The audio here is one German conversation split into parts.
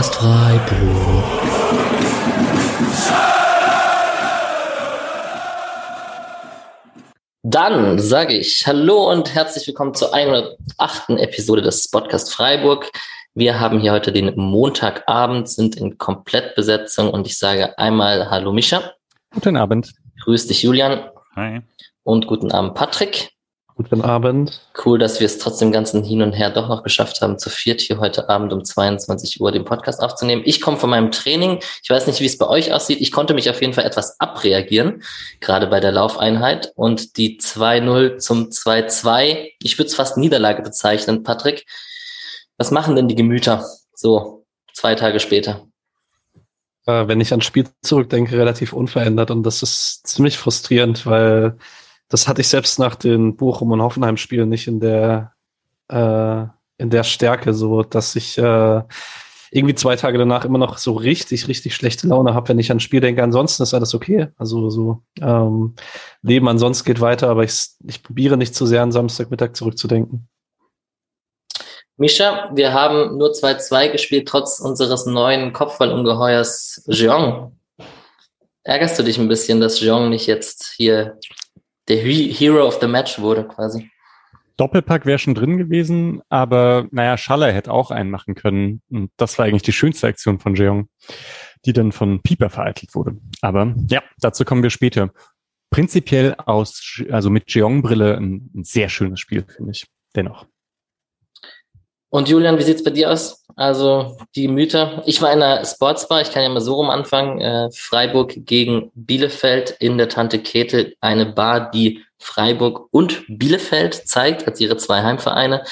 Podcast Freiburg. Dann sage ich Hallo und herzlich willkommen zur 108. Episode des Podcast Freiburg. Wir haben hier heute den Montagabend, sind in Komplettbesetzung und ich sage einmal Hallo Mischa. Guten Abend. Grüß dich Julian. Hi. Und guten Abend Patrick. Guten Abend. Cool, dass wir es trotzdem ganzen Hin und Her doch noch geschafft haben, zu viert hier heute Abend um 22 Uhr den Podcast aufzunehmen. Ich komme von meinem Training. Ich weiß nicht, wie es bei euch aussieht. Ich konnte mich auf jeden Fall etwas abreagieren, gerade bei der Laufeinheit. Und die 2-0 zum 2-2, ich würde es fast Niederlage bezeichnen, Patrick. Was machen denn die Gemüter so zwei Tage später? Äh, wenn ich ans Spiel zurückdenke, relativ unverändert. Und das ist ziemlich frustrierend, weil das hatte ich selbst nach den Bochum- und Hoffenheim-Spielen nicht in der, äh, in der Stärke, so dass ich äh, irgendwie zwei Tage danach immer noch so richtig, richtig schlechte Laune habe, wenn ich ans Spiel denke. Ansonsten ist alles okay. Also so ähm, Leben ansonsten geht weiter, aber ich, ich probiere nicht zu sehr an Samstagmittag zurückzudenken. Mischa, wir haben nur 2-2 gespielt, trotz unseres neuen Kopfballungeheuers Jeong. Ärgerst du dich ein bisschen, dass Jeong nicht jetzt hier der Hero of the Match wurde quasi. Doppelpack wäre schon drin gewesen, aber naja, Schaller hätte auch einen machen können. Und das war eigentlich die schönste Aktion von Jeong, die dann von Pieper vereitelt wurde. Aber ja, dazu kommen wir später. Prinzipiell aus, also mit Jeong-Brille ein, ein sehr schönes Spiel, finde ich. Dennoch. Und Julian, wie sieht's bei dir aus? Also die Mythe. Ich war in einer Sportsbar, ich kann ja mal so rum anfangen. Äh, Freiburg gegen Bielefeld in der Tante Käthe, eine Bar, die Freiburg und Bielefeld zeigt, als ihre zwei Heimvereine.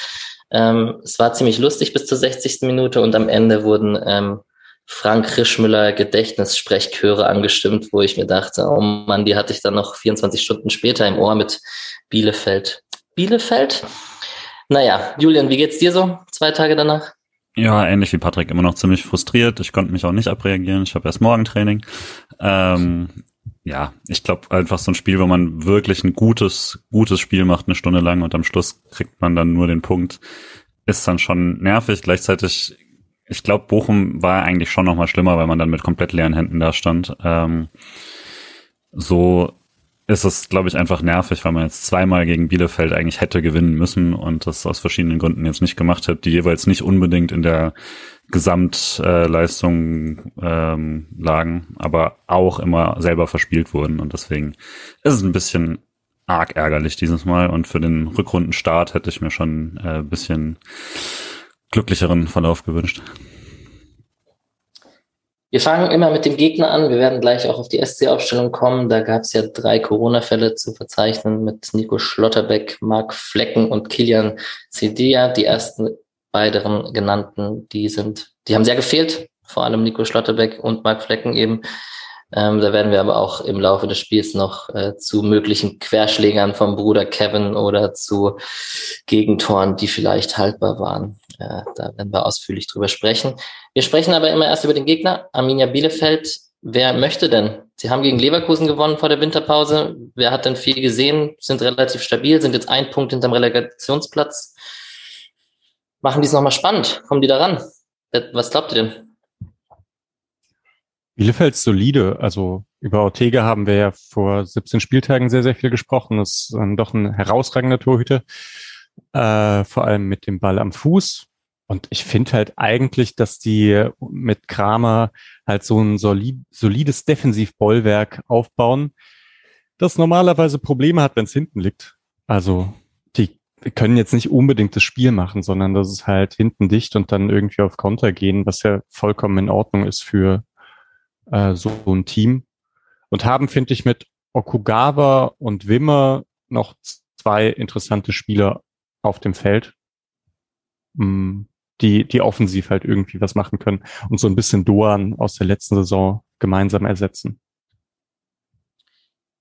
Ähm, es war ziemlich lustig bis zur 60. Minute und am Ende wurden ähm, Frank Rischmüller Gedächtnissprechchöre angestimmt, wo ich mir dachte, oh Mann, die hatte ich dann noch 24 Stunden später im Ohr mit Bielefeld. Bielefeld? Naja, Julian, wie geht's dir so zwei Tage danach? Ja, ähnlich wie Patrick, immer noch ziemlich frustriert. Ich konnte mich auch nicht abreagieren. Ich habe erst morgen Training. Ähm, ja, ich glaube einfach so ein Spiel, wo man wirklich ein gutes, gutes Spiel macht, eine Stunde lang und am Schluss kriegt man dann nur den Punkt, ist dann schon nervig. Gleichzeitig, ich glaube, Bochum war eigentlich schon noch mal schlimmer, weil man dann mit komplett leeren Händen da stand. Ähm, so ist es, glaube ich, einfach nervig, weil man jetzt zweimal gegen Bielefeld eigentlich hätte gewinnen müssen und das aus verschiedenen Gründen jetzt nicht gemacht hat, die jeweils nicht unbedingt in der Gesamtleistung ähm, lagen, aber auch immer selber verspielt wurden und deswegen ist es ein bisschen arg ärgerlich dieses Mal und für den Rückrundenstart hätte ich mir schon äh, bisschen glücklicheren Verlauf gewünscht. Wir fangen immer mit dem Gegner an. Wir werden gleich auch auf die SC-Aufstellung kommen. Da gab es ja drei Corona-Fälle zu verzeichnen mit Nico Schlotterbeck, Marc Flecken und Kilian Cedia. Die ersten beiden genannten, die sind, die haben sehr gefehlt. Vor allem Nico Schlotterbeck und Marc Flecken eben. Ähm, da werden wir aber auch im Laufe des Spiels noch äh, zu möglichen Querschlägern vom Bruder Kevin oder zu Gegentoren, die vielleicht haltbar waren. Äh, da werden wir ausführlich drüber sprechen. Wir sprechen aber immer erst über den Gegner, Arminia Bielefeld. Wer möchte denn? Sie haben gegen Leverkusen gewonnen vor der Winterpause. Wer hat denn viel gesehen? Sind relativ stabil, sind jetzt ein Punkt hinterm Relegationsplatz. Machen die es nochmal spannend? Kommen die da ran? Was glaubt ihr denn? Bielefeld ist solide. Also über Ortega haben wir ja vor 17 Spieltagen sehr, sehr viel gesprochen. Das ist dann doch ein herausragender Torhüter. Äh, vor allem mit dem Ball am Fuß. Und ich finde halt eigentlich, dass die mit Kramer halt so ein solid, solides Defensivbollwerk aufbauen, das normalerweise Probleme hat, wenn es hinten liegt. Also die können jetzt nicht unbedingt das Spiel machen, sondern das ist halt hinten dicht und dann irgendwie auf Konter gehen, was ja vollkommen in Ordnung ist für äh, so ein Team. Und haben, finde ich, mit Okugawa und Wimmer noch zwei interessante Spieler auf dem Feld, mm, die, die offensiv halt irgendwie was machen können und so ein bisschen Doan aus der letzten Saison gemeinsam ersetzen.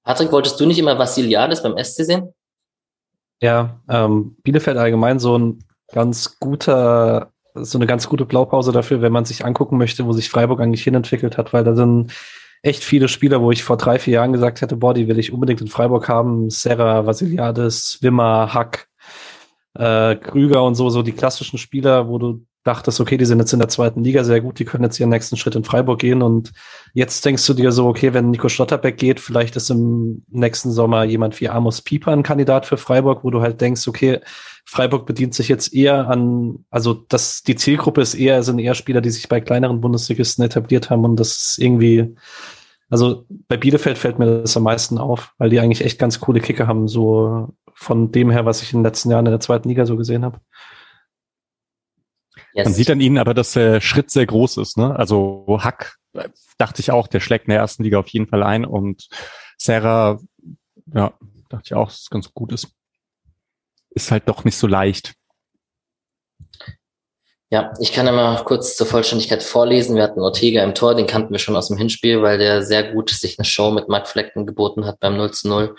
Patrick, wolltest du nicht immer Vassiliades beim SC sehen? Ja, ähm, Bielefeld allgemein so ein ganz guter so eine ganz gute Blaupause dafür, wenn man sich angucken möchte, wo sich Freiburg eigentlich hinentwickelt hat, weil da sind echt viele Spieler, wo ich vor drei, vier Jahren gesagt hätte, boah, die will ich unbedingt in Freiburg haben. Serra, Vasiliades, Wimmer, Hack, äh, Krüger und so, so die klassischen Spieler, wo du dachtest, okay, die sind jetzt in der zweiten Liga sehr gut, die können jetzt ihren nächsten Schritt in Freiburg gehen. Und jetzt denkst du dir so, okay, wenn Nico Schlotterbeck geht, vielleicht ist im nächsten Sommer jemand wie Amos Pieper ein Kandidat für Freiburg, wo du halt denkst, okay, Freiburg bedient sich jetzt eher an, also das, die Zielgruppe ist eher, sind eher Spieler, die sich bei kleineren Bundesligisten etabliert haben. Und das ist irgendwie, also bei Bielefeld fällt mir das am meisten auf, weil die eigentlich echt ganz coole Kicker haben, so von dem her, was ich in den letzten Jahren in der zweiten Liga so gesehen habe. Yes. Man sieht an ihnen aber, dass der Schritt sehr groß ist. Ne? Also Hack dachte ich auch, der schlägt in der ersten Liga auf jeden Fall ein und Serra, ja, dachte ich auch, dass es ganz gut ist. Ist halt doch nicht so leicht. Ja, ich kann immer kurz zur Vollständigkeit vorlesen. Wir hatten Ortega im Tor, den kannten wir schon aus dem Hinspiel, weil der sehr gut sich eine Show mit Mark Flecken geboten hat beim 0 zu 0.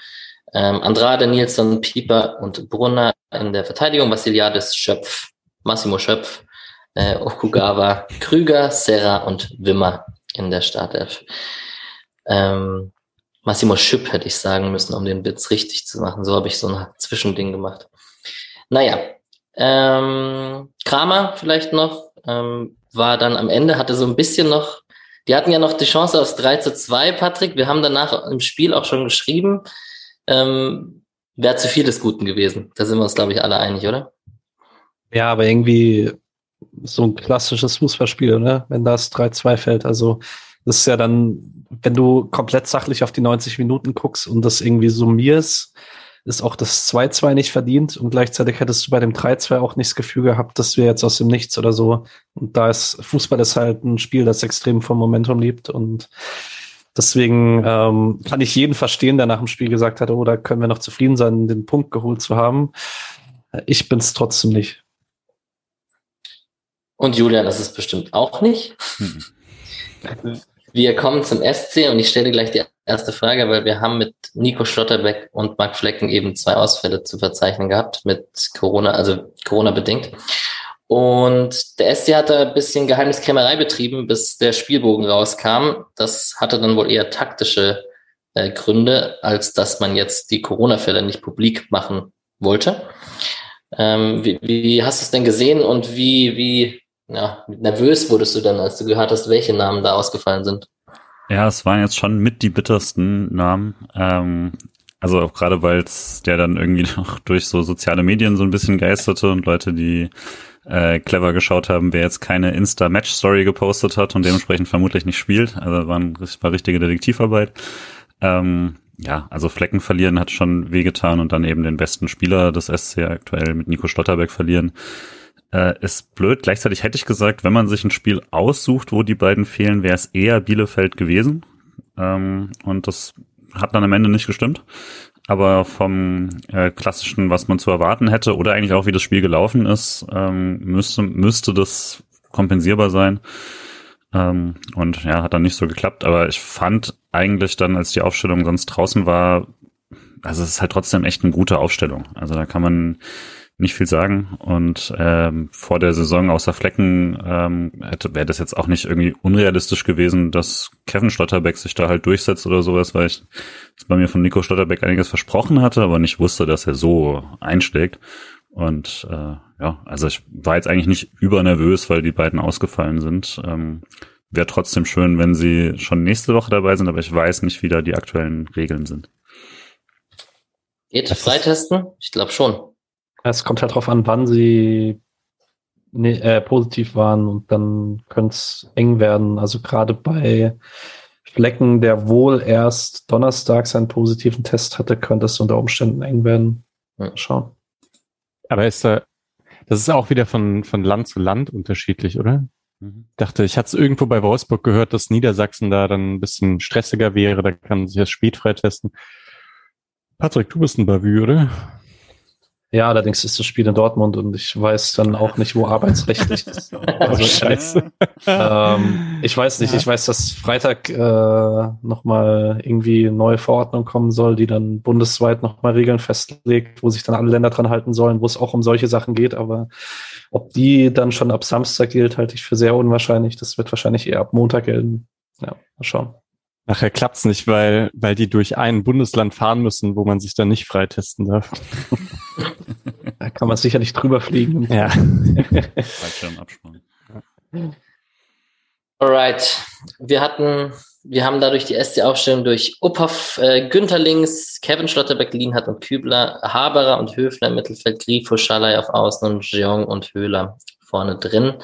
Ähm, Andrade, Nielsen, Pieper und Brunner in der Verteidigung, Vassiliadis, Schöpf, Massimo Schöpf, äh, Okugawa, Krüger, Serra und Wimmer in der Startelf. Ähm, Massimo Schüpp hätte ich sagen müssen, um den Bits richtig zu machen. So habe ich so ein Zwischending gemacht. Naja, ähm, Kramer vielleicht noch, ähm, war dann am Ende, hatte so ein bisschen noch, die hatten ja noch die Chance aufs 3 zu 2, Patrick. Wir haben danach im Spiel auch schon geschrieben, ähm, wäre zu viel des Guten gewesen. Da sind wir uns, glaube ich, alle einig, oder? Ja, aber irgendwie so ein klassisches Fußballspiel, ne? wenn das 3-2 fällt. Also das ist ja dann, wenn du komplett sachlich auf die 90 Minuten guckst und das irgendwie summierst, ist auch das 2-2 nicht verdient und gleichzeitig hättest du bei dem 3-2 auch nicht das Gefühl gehabt, dass wir jetzt aus dem Nichts oder so. Und da ist Fußball ist halt ein Spiel, das extrem vom Momentum liebt und deswegen ähm, kann ich jeden verstehen, der nach dem Spiel gesagt hat, oh, da können wir noch zufrieden sein, den Punkt geholt zu haben. Ich bin es trotzdem nicht. Und Julian das ist bestimmt auch nicht. Wir kommen zum SC und ich stelle gleich die erste Frage, weil wir haben mit Nico Schlotterbeck und Marc Flecken eben zwei Ausfälle zu verzeichnen gehabt mit Corona, also Corona bedingt. Und der SC hat da ein bisschen Geheimniskrämerei betrieben, bis der Spielbogen rauskam. Das hatte dann wohl eher taktische äh, Gründe, als dass man jetzt die Corona-Fälle nicht publik machen wollte. Ähm, wie, wie hast du es denn gesehen und wie, wie ja, nervös wurdest du dann, als du gehört hast, welche Namen da ausgefallen sind? Ja, es waren jetzt schon mit die bittersten Namen. Ähm, also auch gerade, weil es der dann irgendwie noch durch so soziale Medien so ein bisschen geisterte und Leute, die äh, clever geschaut haben, wer jetzt keine Insta-Match-Story gepostet hat und dementsprechend vermutlich nicht spielt. Also war, ein, war richtige Detektivarbeit. Ähm, ja, also Flecken verlieren hat schon wehgetan und dann eben den besten Spieler des SC aktuell mit Nico Stotterberg verlieren äh, ist blöd. Gleichzeitig hätte ich gesagt, wenn man sich ein Spiel aussucht, wo die beiden fehlen, wäre es eher Bielefeld gewesen. Ähm, und das hat dann am Ende nicht gestimmt. Aber vom äh, klassischen, was man zu erwarten hätte, oder eigentlich auch wie das Spiel gelaufen ist, ähm, müsste, müsste das kompensierbar sein. Ähm, und ja, hat dann nicht so geklappt. Aber ich fand eigentlich dann, als die Aufstellung sonst draußen war, also es ist halt trotzdem echt eine gute Aufstellung. Also da kann man nicht viel sagen. Und ähm, vor der Saison außer Flecken ähm, hätte wäre das jetzt auch nicht irgendwie unrealistisch gewesen, dass Kevin Stotterbeck sich da halt durchsetzt oder sowas, weil ich bei mir von Nico Stotterbeck einiges versprochen hatte, aber nicht wusste, dass er so einschlägt. Und äh, ja, also ich war jetzt eigentlich nicht übernervös, weil die beiden ausgefallen sind. Ähm, Wäre trotzdem schön, wenn sie schon nächste Woche dabei sind, aber ich weiß nicht, wie da die aktuellen Regeln sind. Geht freitesten? Ich glaube schon. Es kommt halt darauf an, wann sie ne, äh, positiv waren und dann könnte es eng werden. Also gerade bei Flecken, der wohl erst Donnerstag seinen positiven Test hatte, könnte es unter Umständen eng werden. Mal schauen. Aber ist da, das ist auch wieder von, von Land zu Land unterschiedlich, oder? Mhm. Dachte, ich hatte es irgendwo bei Wolfsburg gehört, dass Niedersachsen da dann ein bisschen stressiger wäre, da kann man sich das spät freitesten. Patrick, du bist ein Bavü, oder? Ja, allerdings ist das Spiel in Dortmund und ich weiß dann auch nicht, wo arbeitsrechtlich ist. Also, Scheiße. Ähm, ich weiß nicht, ich weiß, dass Freitag äh, nochmal irgendwie neue Verordnung kommen soll, die dann bundesweit nochmal Regeln festlegt, wo sich dann alle Länder dran halten sollen, wo es auch um solche Sachen geht. Aber ob die dann schon ab Samstag gilt, halte ich für sehr unwahrscheinlich. Das wird wahrscheinlich eher ab Montag gelten. Ja, mal schauen. Nachher klappt's nicht, weil, weil die durch ein Bundesland fahren müssen, wo man sich dann nicht freitesten darf. da kann man sicherlich drüber fliegen. Ja. Alright. Wir hatten, wir haben dadurch die SC-Aufstellung durch Uphoff, äh, Günther links, Kevin Schlotterbeck, Lienhardt und Kübler, Haberer und Höfler im Mittelfeld, Grifo, Schalay auf Außen und Jeong und Höhler vorne drin.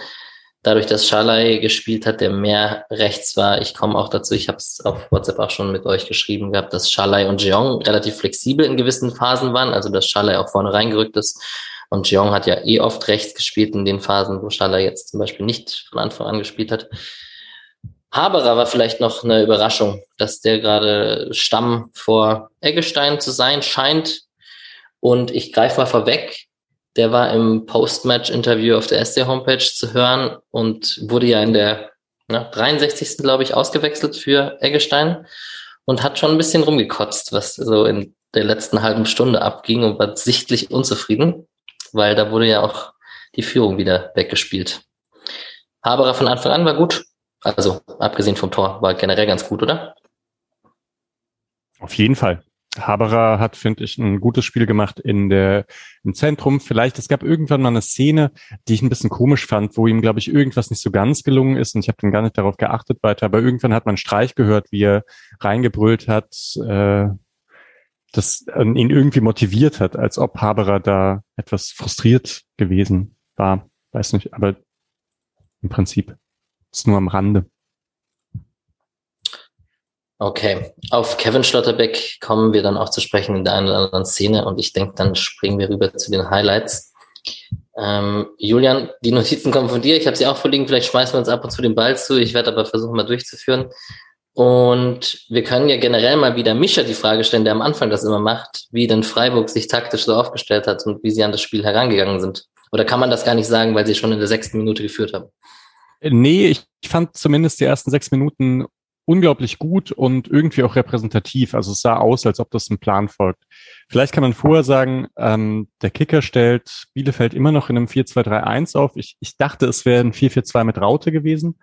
Dadurch, dass Schalay gespielt hat, der mehr rechts war, ich komme auch dazu, ich habe es auf WhatsApp auch schon mit euch geschrieben gehabt, dass Schalay und Jeong relativ flexibel in gewissen Phasen waren, also dass Schalay auch vorne reingerückt ist und Jeong hat ja eh oft rechts gespielt in den Phasen, wo Schalay jetzt zum Beispiel nicht von Anfang an gespielt hat. Haberer war vielleicht noch eine Überraschung, dass der gerade Stamm vor Eggestein zu sein scheint. Und ich greife mal vorweg, der war im Post-Match-Interview auf der SC-Homepage zu hören und wurde ja in der ne, 63. glaube ich ausgewechselt für Eggestein und hat schon ein bisschen rumgekotzt, was so in der letzten halben Stunde abging und war sichtlich unzufrieden, weil da wurde ja auch die Führung wieder weggespielt. Haberer von Anfang an war gut, also abgesehen vom Tor, war generell ganz gut, oder? Auf jeden Fall. Haberer hat, finde ich, ein gutes Spiel gemacht in der, im Zentrum. Vielleicht, es gab irgendwann mal eine Szene, die ich ein bisschen komisch fand, wo ihm, glaube ich, irgendwas nicht so ganz gelungen ist und ich habe dann gar nicht darauf geachtet weiter, aber irgendwann hat man Streich gehört, wie er reingebrüllt hat, äh, das ihn irgendwie motiviert hat, als ob Haberer da etwas frustriert gewesen war. Weiß nicht, aber im Prinzip ist nur am Rande. Okay, auf Kevin Schlotterbeck kommen wir dann auch zu sprechen in der einen oder anderen Szene und ich denke, dann springen wir rüber zu den Highlights. Ähm, Julian, die Notizen kommen von dir. Ich habe sie auch vorliegen. Vielleicht schmeißen wir uns ab und zu den Ball zu. Ich werde aber versuchen, mal durchzuführen. Und wir können ja generell mal wieder Mischa die Frage stellen, der am Anfang das immer macht, wie denn Freiburg sich taktisch so aufgestellt hat und wie sie an das Spiel herangegangen sind. Oder kann man das gar nicht sagen, weil sie schon in der sechsten Minute geführt haben? Nee, ich fand zumindest die ersten sechs Minuten unglaublich gut und irgendwie auch repräsentativ. Also es sah aus, als ob das ein Plan folgt. Vielleicht kann man vorher sagen, ähm, der Kicker stellt Bielefeld immer noch in einem 4-2-3-1 auf. Ich, ich dachte, es wäre ein 4-4-2 mit Raute gewesen.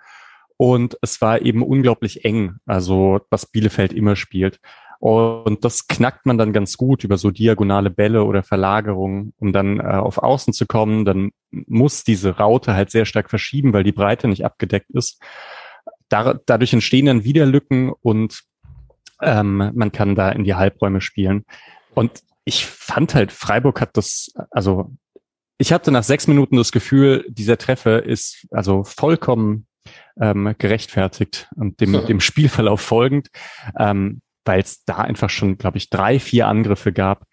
Und es war eben unglaublich eng, also was Bielefeld immer spielt. Und das knackt man dann ganz gut über so diagonale Bälle oder Verlagerungen, um dann äh, auf Außen zu kommen. Dann muss diese Raute halt sehr stark verschieben, weil die Breite nicht abgedeckt ist. Da, dadurch entstehen dann wieder Lücken und ähm, man kann da in die Halbräume spielen. Und ich fand halt, Freiburg hat das, also ich hatte nach sechs Minuten das Gefühl, dieser Treffer ist also vollkommen ähm, gerechtfertigt und dem, dem Spielverlauf folgend. Ähm, weil es da einfach schon, glaube ich, drei, vier Angriffe gab,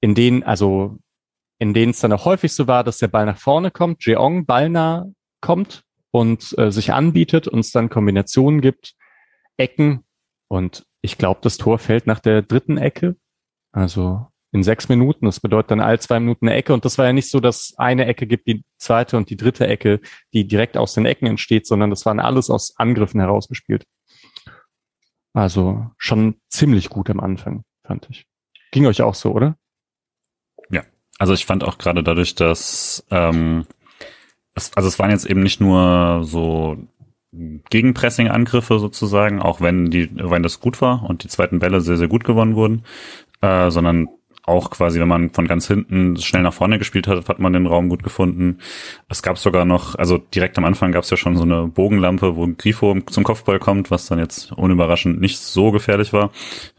in denen, also in denen es dann auch häufig so war, dass der Ball nach vorne kommt, Jeong ballnah kommt und äh, sich anbietet und es dann Kombinationen gibt, Ecken und ich glaube, das Tor fällt nach der dritten Ecke, also in sechs Minuten. Das bedeutet dann all zwei Minuten eine Ecke. Und das war ja nicht so, dass eine Ecke gibt, die zweite und die dritte Ecke, die direkt aus den Ecken entsteht, sondern das waren alles aus Angriffen herausgespielt. Also schon ziemlich gut am Anfang, fand ich. Ging euch auch so, oder? Ja, also ich fand auch gerade dadurch, dass ähm, es, also es waren jetzt eben nicht nur so Gegenpressing-Angriffe sozusagen, auch wenn die, wenn das gut war und die zweiten Bälle sehr, sehr gut gewonnen wurden, äh, sondern auch quasi, wenn man von ganz hinten schnell nach vorne gespielt hat, hat man den Raum gut gefunden. Es gab sogar noch, also direkt am Anfang gab es ja schon so eine Bogenlampe, wo Grifo zum Kopfball kommt, was dann jetzt unüberraschend nicht so gefährlich war.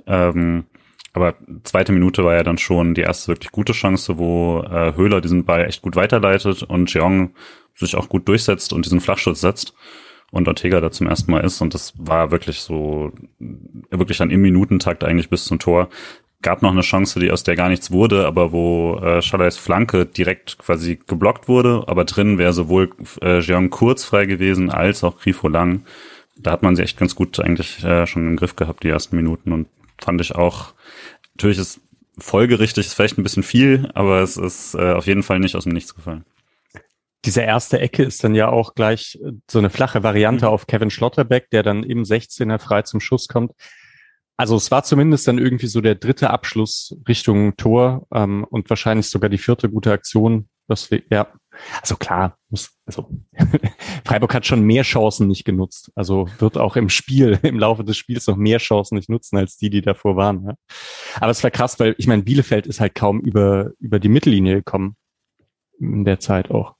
Ähm, aber zweite Minute war ja dann schon die erste wirklich gute Chance, wo äh, Höhler diesen Ball echt gut weiterleitet und Jeong sich auch gut durchsetzt und diesen Flachschutz setzt und Ortega da zum ersten Mal ist. Und das war wirklich so, wirklich dann im Minutentakt eigentlich bis zum Tor gab noch eine Chance, die aus der gar nichts wurde, aber wo äh, Schallers Flanke direkt quasi geblockt wurde, aber drin wäre sowohl äh, Jeong kurz frei gewesen als auch Grifo lang. Da hat man sie echt ganz gut eigentlich äh, schon im Griff gehabt, die ersten Minuten und fand ich auch, natürlich ist folgerichtig, ist vielleicht ein bisschen viel, aber es ist äh, auf jeden Fall nicht aus dem Nichts gefallen. Diese erste Ecke ist dann ja auch gleich äh, so eine flache Variante mhm. auf Kevin Schlotterbeck, der dann im 16er frei zum Schuss kommt. Also es war zumindest dann irgendwie so der dritte Abschluss Richtung Tor ähm, und wahrscheinlich sogar die vierte gute Aktion. Das wir, ja, also klar, muss, also Freiburg hat schon mehr Chancen nicht genutzt. Also wird auch im Spiel, im Laufe des Spiels noch mehr Chancen nicht nutzen als die, die davor waren. Ja. Aber es war krass, weil ich meine, Bielefeld ist halt kaum über über die Mittellinie gekommen in der Zeit auch.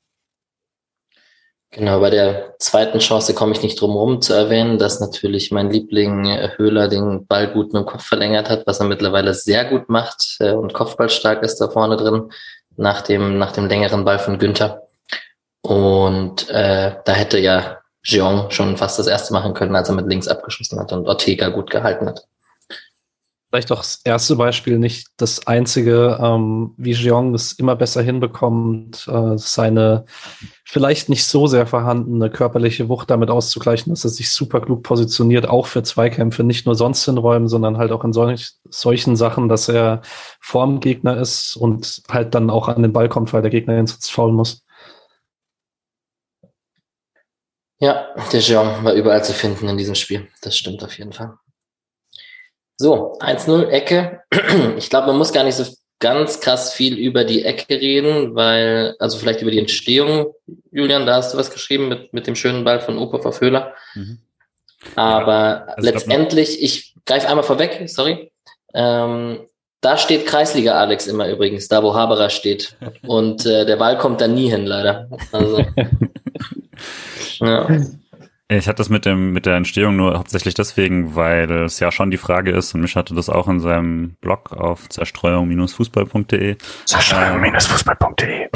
Genau, bei der zweiten Chance komme ich nicht drum herum zu erwähnen, dass natürlich mein Liebling äh, Höhler den Ball gut mit dem Kopf verlängert hat, was er mittlerweile sehr gut macht äh, und Kopfballstark ist da vorne drin nach dem, nach dem längeren Ball von Günther. Und äh, da hätte ja Jeong schon fast das erste machen können, als er mit links abgeschossen hat und Ortega gut gehalten hat vielleicht auch das erste Beispiel, nicht das einzige, ähm, wie Jeong es immer besser hinbekommt, äh, seine vielleicht nicht so sehr vorhandene körperliche Wucht damit auszugleichen, dass er sich super klug positioniert, auch für Zweikämpfe, nicht nur sonst in Räumen, sondern halt auch in solch, solchen Sachen, dass er vorm Gegner ist und halt dann auch an den Ball kommt, weil der Gegner ins Foul muss. Ja, der Jeong war überall zu finden in diesem Spiel. Das stimmt auf jeden Fall. So, 1-0 Ecke. Ich glaube, man muss gar nicht so ganz krass viel über die Ecke reden, weil, also vielleicht über die Entstehung, Julian, da hast du was geschrieben mit, mit dem schönen Ball von Opa auf Höhler. Mhm. Aber ja, also letztendlich, ich greife einmal vorweg, sorry. Ähm, da steht Kreisliga Alex immer übrigens, da wo Haberer steht. Und äh, der Ball kommt da nie hin, leider. Also, ja. Ich hatte das mit dem mit der Entstehung nur hauptsächlich deswegen, weil es ja schon die Frage ist, und mich hatte das auch in seinem Blog auf zerstreuung-fußball.de. Zerstreuung-fußball.de.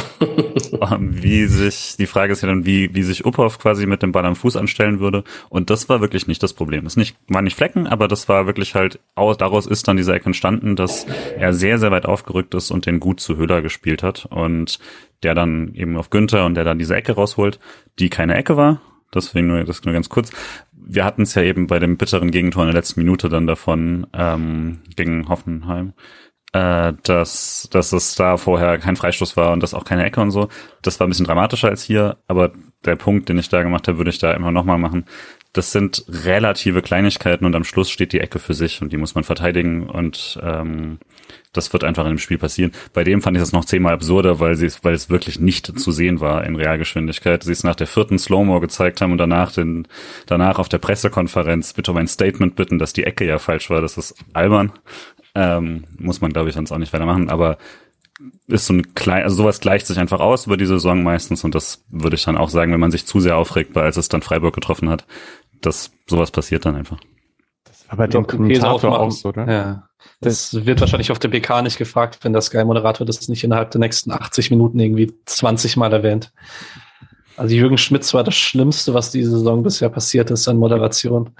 wie sich, die Frage ist ja dann, wie, wie sich Uphoff quasi mit dem Ball am Fuß anstellen würde. Und das war wirklich nicht das Problem. Es nicht, waren nicht Flecken, aber das war wirklich halt, daraus ist dann diese Ecke entstanden, dass er sehr, sehr weit aufgerückt ist und den gut zu Höhler gespielt hat. Und der dann eben auf Günther und der dann diese Ecke rausholt, die keine Ecke war, Deswegen nur, das nur ganz kurz. Wir hatten es ja eben bei dem bitteren Gegentor in der letzten Minute dann davon ähm, gegen Hoffenheim, äh, dass, dass es da vorher kein Freistoß war und das auch keine Ecke und so. Das war ein bisschen dramatischer als hier, aber der Punkt, den ich da gemacht habe, würde ich da immer nochmal machen. Das sind relative Kleinigkeiten und am Schluss steht die Ecke für sich und die muss man verteidigen und ähm, das wird einfach in dem Spiel passieren. Bei dem fand ich das noch zehnmal absurder, weil sie weil es wirklich nicht zu sehen war in Realgeschwindigkeit. Sie es nach der vierten Slow-Mo gezeigt haben und danach den, danach auf der Pressekonferenz bitte um ein Statement bitten, dass die Ecke ja falsch war. Das ist albern. Ähm, muss man, glaube ich, sonst auch nicht weitermachen. Aber ist so ein klein, also sowas gleicht sich einfach aus über die Saison meistens und das würde ich dann auch sagen, wenn man sich zu sehr aufregt, weil als es dann Freiburg getroffen hat, dass sowas passiert dann einfach. Bei dem Kommentator auch so, oder? Ja. Das wird wahrscheinlich auf der PK nicht gefragt, wenn der Sky-Moderator das nicht innerhalb der nächsten 80 Minuten irgendwie 20 Mal erwähnt. Also Jürgen Schmitz war das Schlimmste, was diese Saison bisher passiert ist an Moderation.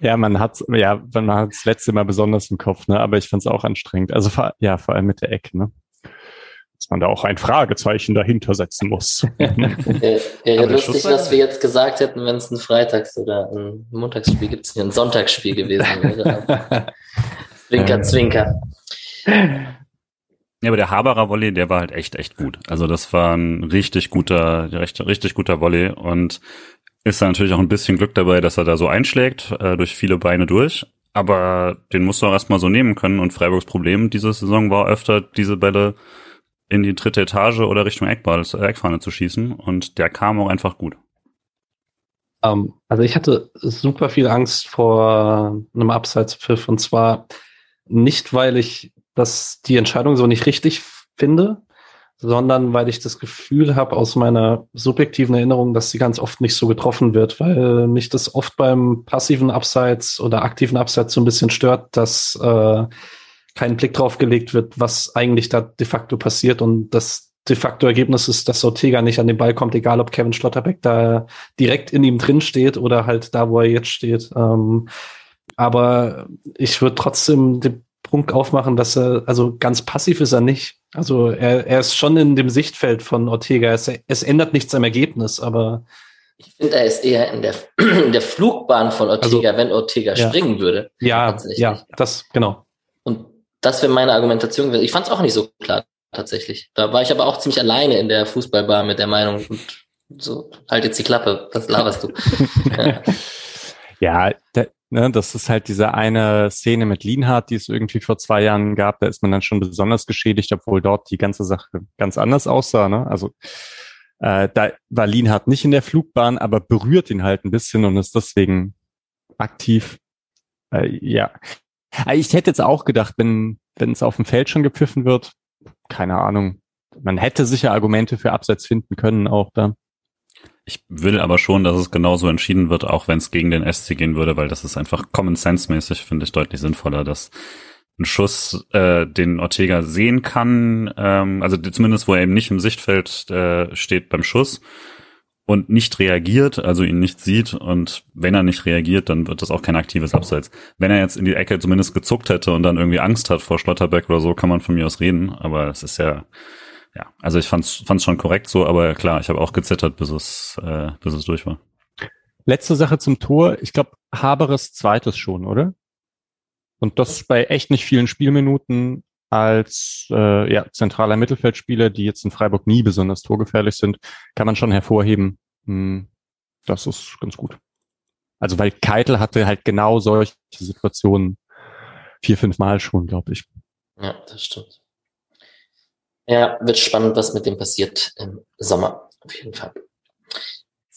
Ja, man hat ja, man hat das letzte Mal besonders im Kopf, ne? Aber ich fand es auch anstrengend. Also ja, vor allem mit der Ecke, ne? Dass man da auch ein Fragezeichen dahinter setzen muss. Wäre wär lustig, was wir jetzt gesagt hätten, wenn es ein Freitags- oder ein Montagsspiel gibt, es ein Sonntagsspiel gewesen wäre. zwinker, zwinker. Ja, aber der Haberer Volley, der war halt echt, echt gut. Also das war ein richtig guter, richtig, richtig guter Volley und ist da natürlich auch ein bisschen Glück dabei, dass er da so einschlägt, äh, durch viele Beine durch. Aber den musst du auch erstmal so nehmen können. Und Freiburgs Problem diese Saison war öfter, diese Bälle in die dritte Etage oder Richtung Eckball, äh, Eckfahne zu schießen. Und der kam auch einfach gut. Um, ähm, also ich hatte super viel Angst vor einem Abseitspfiff. Und zwar nicht, weil ich das, die Entscheidung so nicht richtig finde, sondern weil ich das Gefühl habe aus meiner subjektiven Erinnerung, dass sie ganz oft nicht so getroffen wird, weil mich das oft beim passiven Abseits oder aktiven Abseits so ein bisschen stört, dass äh, kein Blick drauf gelegt wird, was eigentlich da de facto passiert und das de facto Ergebnis ist, dass Ortega nicht an den Ball kommt, egal ob Kevin Schlotterbeck da direkt in ihm drin steht oder halt da, wo er jetzt steht. Ähm, aber ich würde trotzdem den Punkt aufmachen, dass er, also ganz passiv ist er nicht. Also er, er ist schon in dem Sichtfeld von Ortega. Es, es ändert nichts am Ergebnis, aber ich finde, er ist eher in der, in der Flugbahn von Ortega, also, wenn Ortega ja. springen würde. Ja, ja, das, genau. Das wäre meine Argumentation. Ich fand es auch nicht so klar, tatsächlich. Da war ich aber auch ziemlich alleine in der Fußballbar mit der Meinung, so, halt jetzt die Klappe, was laberst du? ja, ja da, ne, das ist halt diese eine Szene mit Lienhardt, die es irgendwie vor zwei Jahren gab. Da ist man dann schon besonders geschädigt, obwohl dort die ganze Sache ganz anders aussah. Ne? Also äh, da war Lienhardt nicht in der Flugbahn, aber berührt ihn halt ein bisschen und ist deswegen aktiv. Äh, ja, ich hätte jetzt auch gedacht, wenn wenn es auf dem Feld schon gepfiffen wird, keine Ahnung, man hätte sicher Argumente für Abseits finden können auch da. Ich will aber schon, dass es genauso entschieden wird, auch wenn es gegen den SC gehen würde, weil das ist einfach Common Sense mäßig, finde ich deutlich sinnvoller, dass ein Schuss, äh, den Ortega sehen kann, ähm, also zumindest wo er eben nicht im Sichtfeld äh, steht beim Schuss und nicht reagiert, also ihn nicht sieht und wenn er nicht reagiert, dann wird das auch kein aktives Abseits. Wenn er jetzt in die Ecke zumindest gezuckt hätte und dann irgendwie Angst hat vor Schlotterbeck oder so, kann man von mir aus reden, aber es ist ja ja, also ich fand's, fand's schon korrekt so, aber klar, ich habe auch gezittert, bis es, äh, bis es durch war. Letzte Sache zum Tor. Ich glaube, Haberes zweites schon, oder? Und das bei echt nicht vielen Spielminuten als äh, ja, zentraler Mittelfeldspieler, die jetzt in Freiburg nie besonders torgefährlich sind, kann man schon hervorheben. Hm, das ist ganz gut. Also weil Keitel hatte halt genau solche Situationen vier, fünf Mal schon, glaube ich. Ja, das stimmt. Ja, wird spannend, was mit dem passiert im Sommer, auf jeden Fall.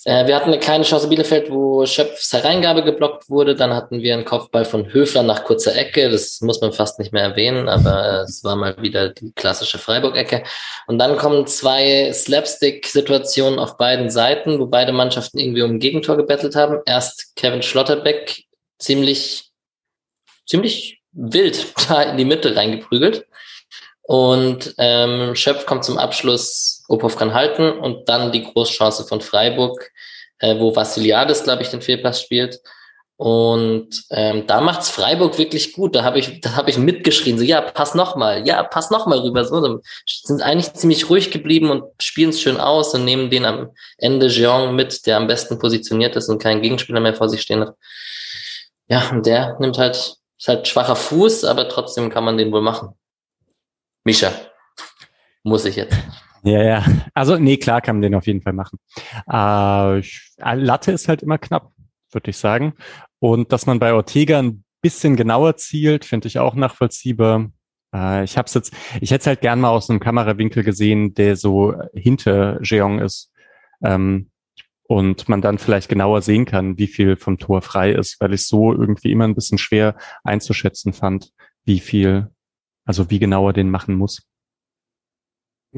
Äh, wir hatten eine kleine Chance Bielefeld, wo Schöpfs Hereingabe geblockt wurde. Dann hatten wir einen Kopfball von Höfler nach kurzer Ecke. Das muss man fast nicht mehr erwähnen, aber es war mal wieder die klassische Freiburg-Ecke. Und dann kommen zwei Slapstick-Situationen auf beiden Seiten, wo beide Mannschaften irgendwie um ein Gegentor gebettelt haben. Erst Kevin Schlotterbeck ziemlich, ziemlich wild da in die Mitte reingeprügelt. Und ähm, Schöpf kommt zum Abschluss, Opov kann halten und dann die Großchance von Freiburg, äh, wo Vassiliades, glaube ich, den Fehlpass spielt. Und ähm, da macht's Freiburg wirklich gut. Da habe ich, da habe ich mitgeschrien, so ja, pass noch mal, ja, pass noch mal rüber. So, sind eigentlich ziemlich ruhig geblieben und spielen es schön aus und nehmen den am Ende Jean mit, der am besten positioniert ist und keinen Gegenspieler mehr vor sich stehen hat. Ja, und der nimmt halt, ist halt schwacher Fuß, aber trotzdem kann man den wohl machen. Mischa, muss ich jetzt. Ja, ja. Also, nee, klar kann man den auf jeden Fall machen. Äh, Latte ist halt immer knapp, würde ich sagen. Und dass man bei Ortega ein bisschen genauer zielt, finde ich auch nachvollziehbar. Äh, ich habe jetzt, ich hätte es halt gern mal aus einem Kamerawinkel gesehen, der so hinter Jeong ist. Ähm, und man dann vielleicht genauer sehen kann, wie viel vom Tor frei ist, weil ich so irgendwie immer ein bisschen schwer einzuschätzen fand, wie viel also wie genau er den machen muss.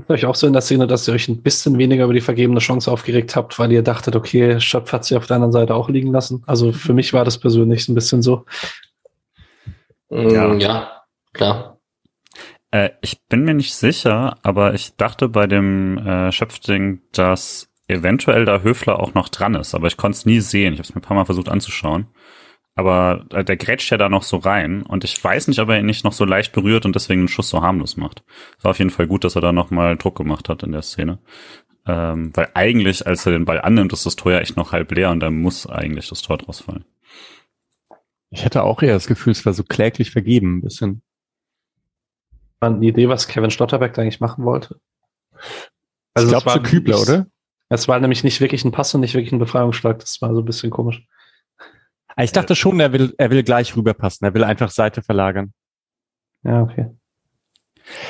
Ist euch auch so in der Szene, dass ihr euch ein bisschen weniger über die vergebene Chance aufgeregt habt, weil ihr dachtet, okay, Schöpf hat sie auf der anderen Seite auch liegen lassen? Also für mich war das persönlich ein bisschen so. Mm, ja, ja klar. Äh, ich bin mir nicht sicher, aber ich dachte bei dem äh, Schöpfding, dass eventuell da Höfler auch noch dran ist, aber ich konnte es nie sehen. Ich habe es mir ein paar Mal versucht anzuschauen. Aber äh, der grätscht ja da noch so rein und ich weiß nicht, ob er ihn nicht noch so leicht berührt und deswegen den Schuss so harmlos macht. Es war auf jeden Fall gut, dass er da nochmal Druck gemacht hat in der Szene. Ähm, weil eigentlich, als er den Ball annimmt, ist das Tor ja echt noch halb leer und da muss eigentlich das Tor draus fallen. Ich hätte auch eher das Gefühl, es war so kläglich vergeben, ein bisschen. War eine Idee, was Kevin Stotterbeck da eigentlich machen wollte? Also ich glaube zu Kübler, oder? Es war nämlich nicht wirklich ein Pass und nicht wirklich ein Befreiungsschlag. Das war so ein bisschen komisch. Ah, ich dachte schon, er will, er will gleich rüberpassen. Er will einfach Seite verlagern. Ja, okay.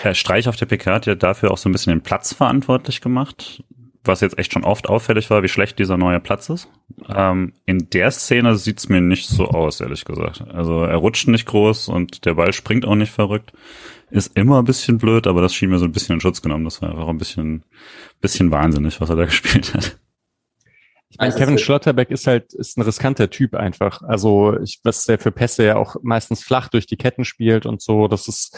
Herr Streich auf der PK hat ja dafür auch so ein bisschen den Platz verantwortlich gemacht, was jetzt echt schon oft auffällig war, wie schlecht dieser neue Platz ist. Ähm, in der Szene sieht's mir nicht so aus, ehrlich gesagt. Also er rutscht nicht groß und der Ball springt auch nicht verrückt. Ist immer ein bisschen blöd, aber das schien mir so ein bisschen in Schutz genommen. Das war einfach ein bisschen, bisschen wahnsinnig, was er da gespielt hat. Ich meine, Kevin Schlotterbeck ist halt ist ein riskanter Typ einfach. Also ich, was der für Pässe ja auch meistens flach durch die Ketten spielt und so, das ist,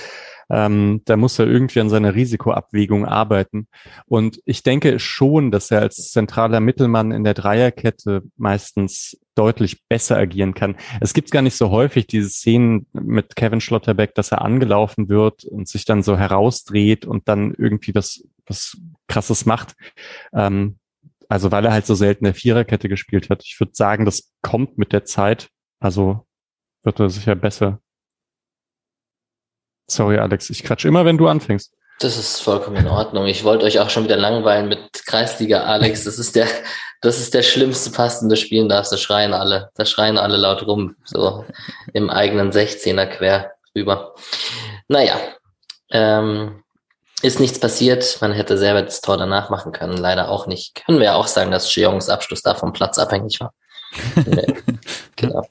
ähm, da muss er irgendwie an seiner Risikoabwägung arbeiten. Und ich denke schon, dass er als zentraler Mittelmann in der Dreierkette meistens deutlich besser agieren kann. Es gibt gar nicht so häufig diese Szenen mit Kevin Schlotterbeck, dass er angelaufen wird und sich dann so herausdreht und dann irgendwie was, was krasses macht. Ähm, also weil er halt so selten der Viererkette gespielt hat. Ich würde sagen, das kommt mit der Zeit. Also wird er sicher besser. Sorry, Alex, ich quatsch immer, wenn du anfängst. Das ist vollkommen in Ordnung. Ich wollte euch auch schon wieder langweilen mit Kreisliga, Alex. Das ist der, das ist der schlimmste Pass, den du spielen darfst. Da schreien alle, da schreien alle laut rum, so im eigenen 16er quer rüber. Naja, ähm, ist nichts passiert. Man hätte selber das Tor danach machen können. Leider auch nicht. Können wir ja auch sagen, dass Cheongs Abschluss da vom Platz abhängig war. genau.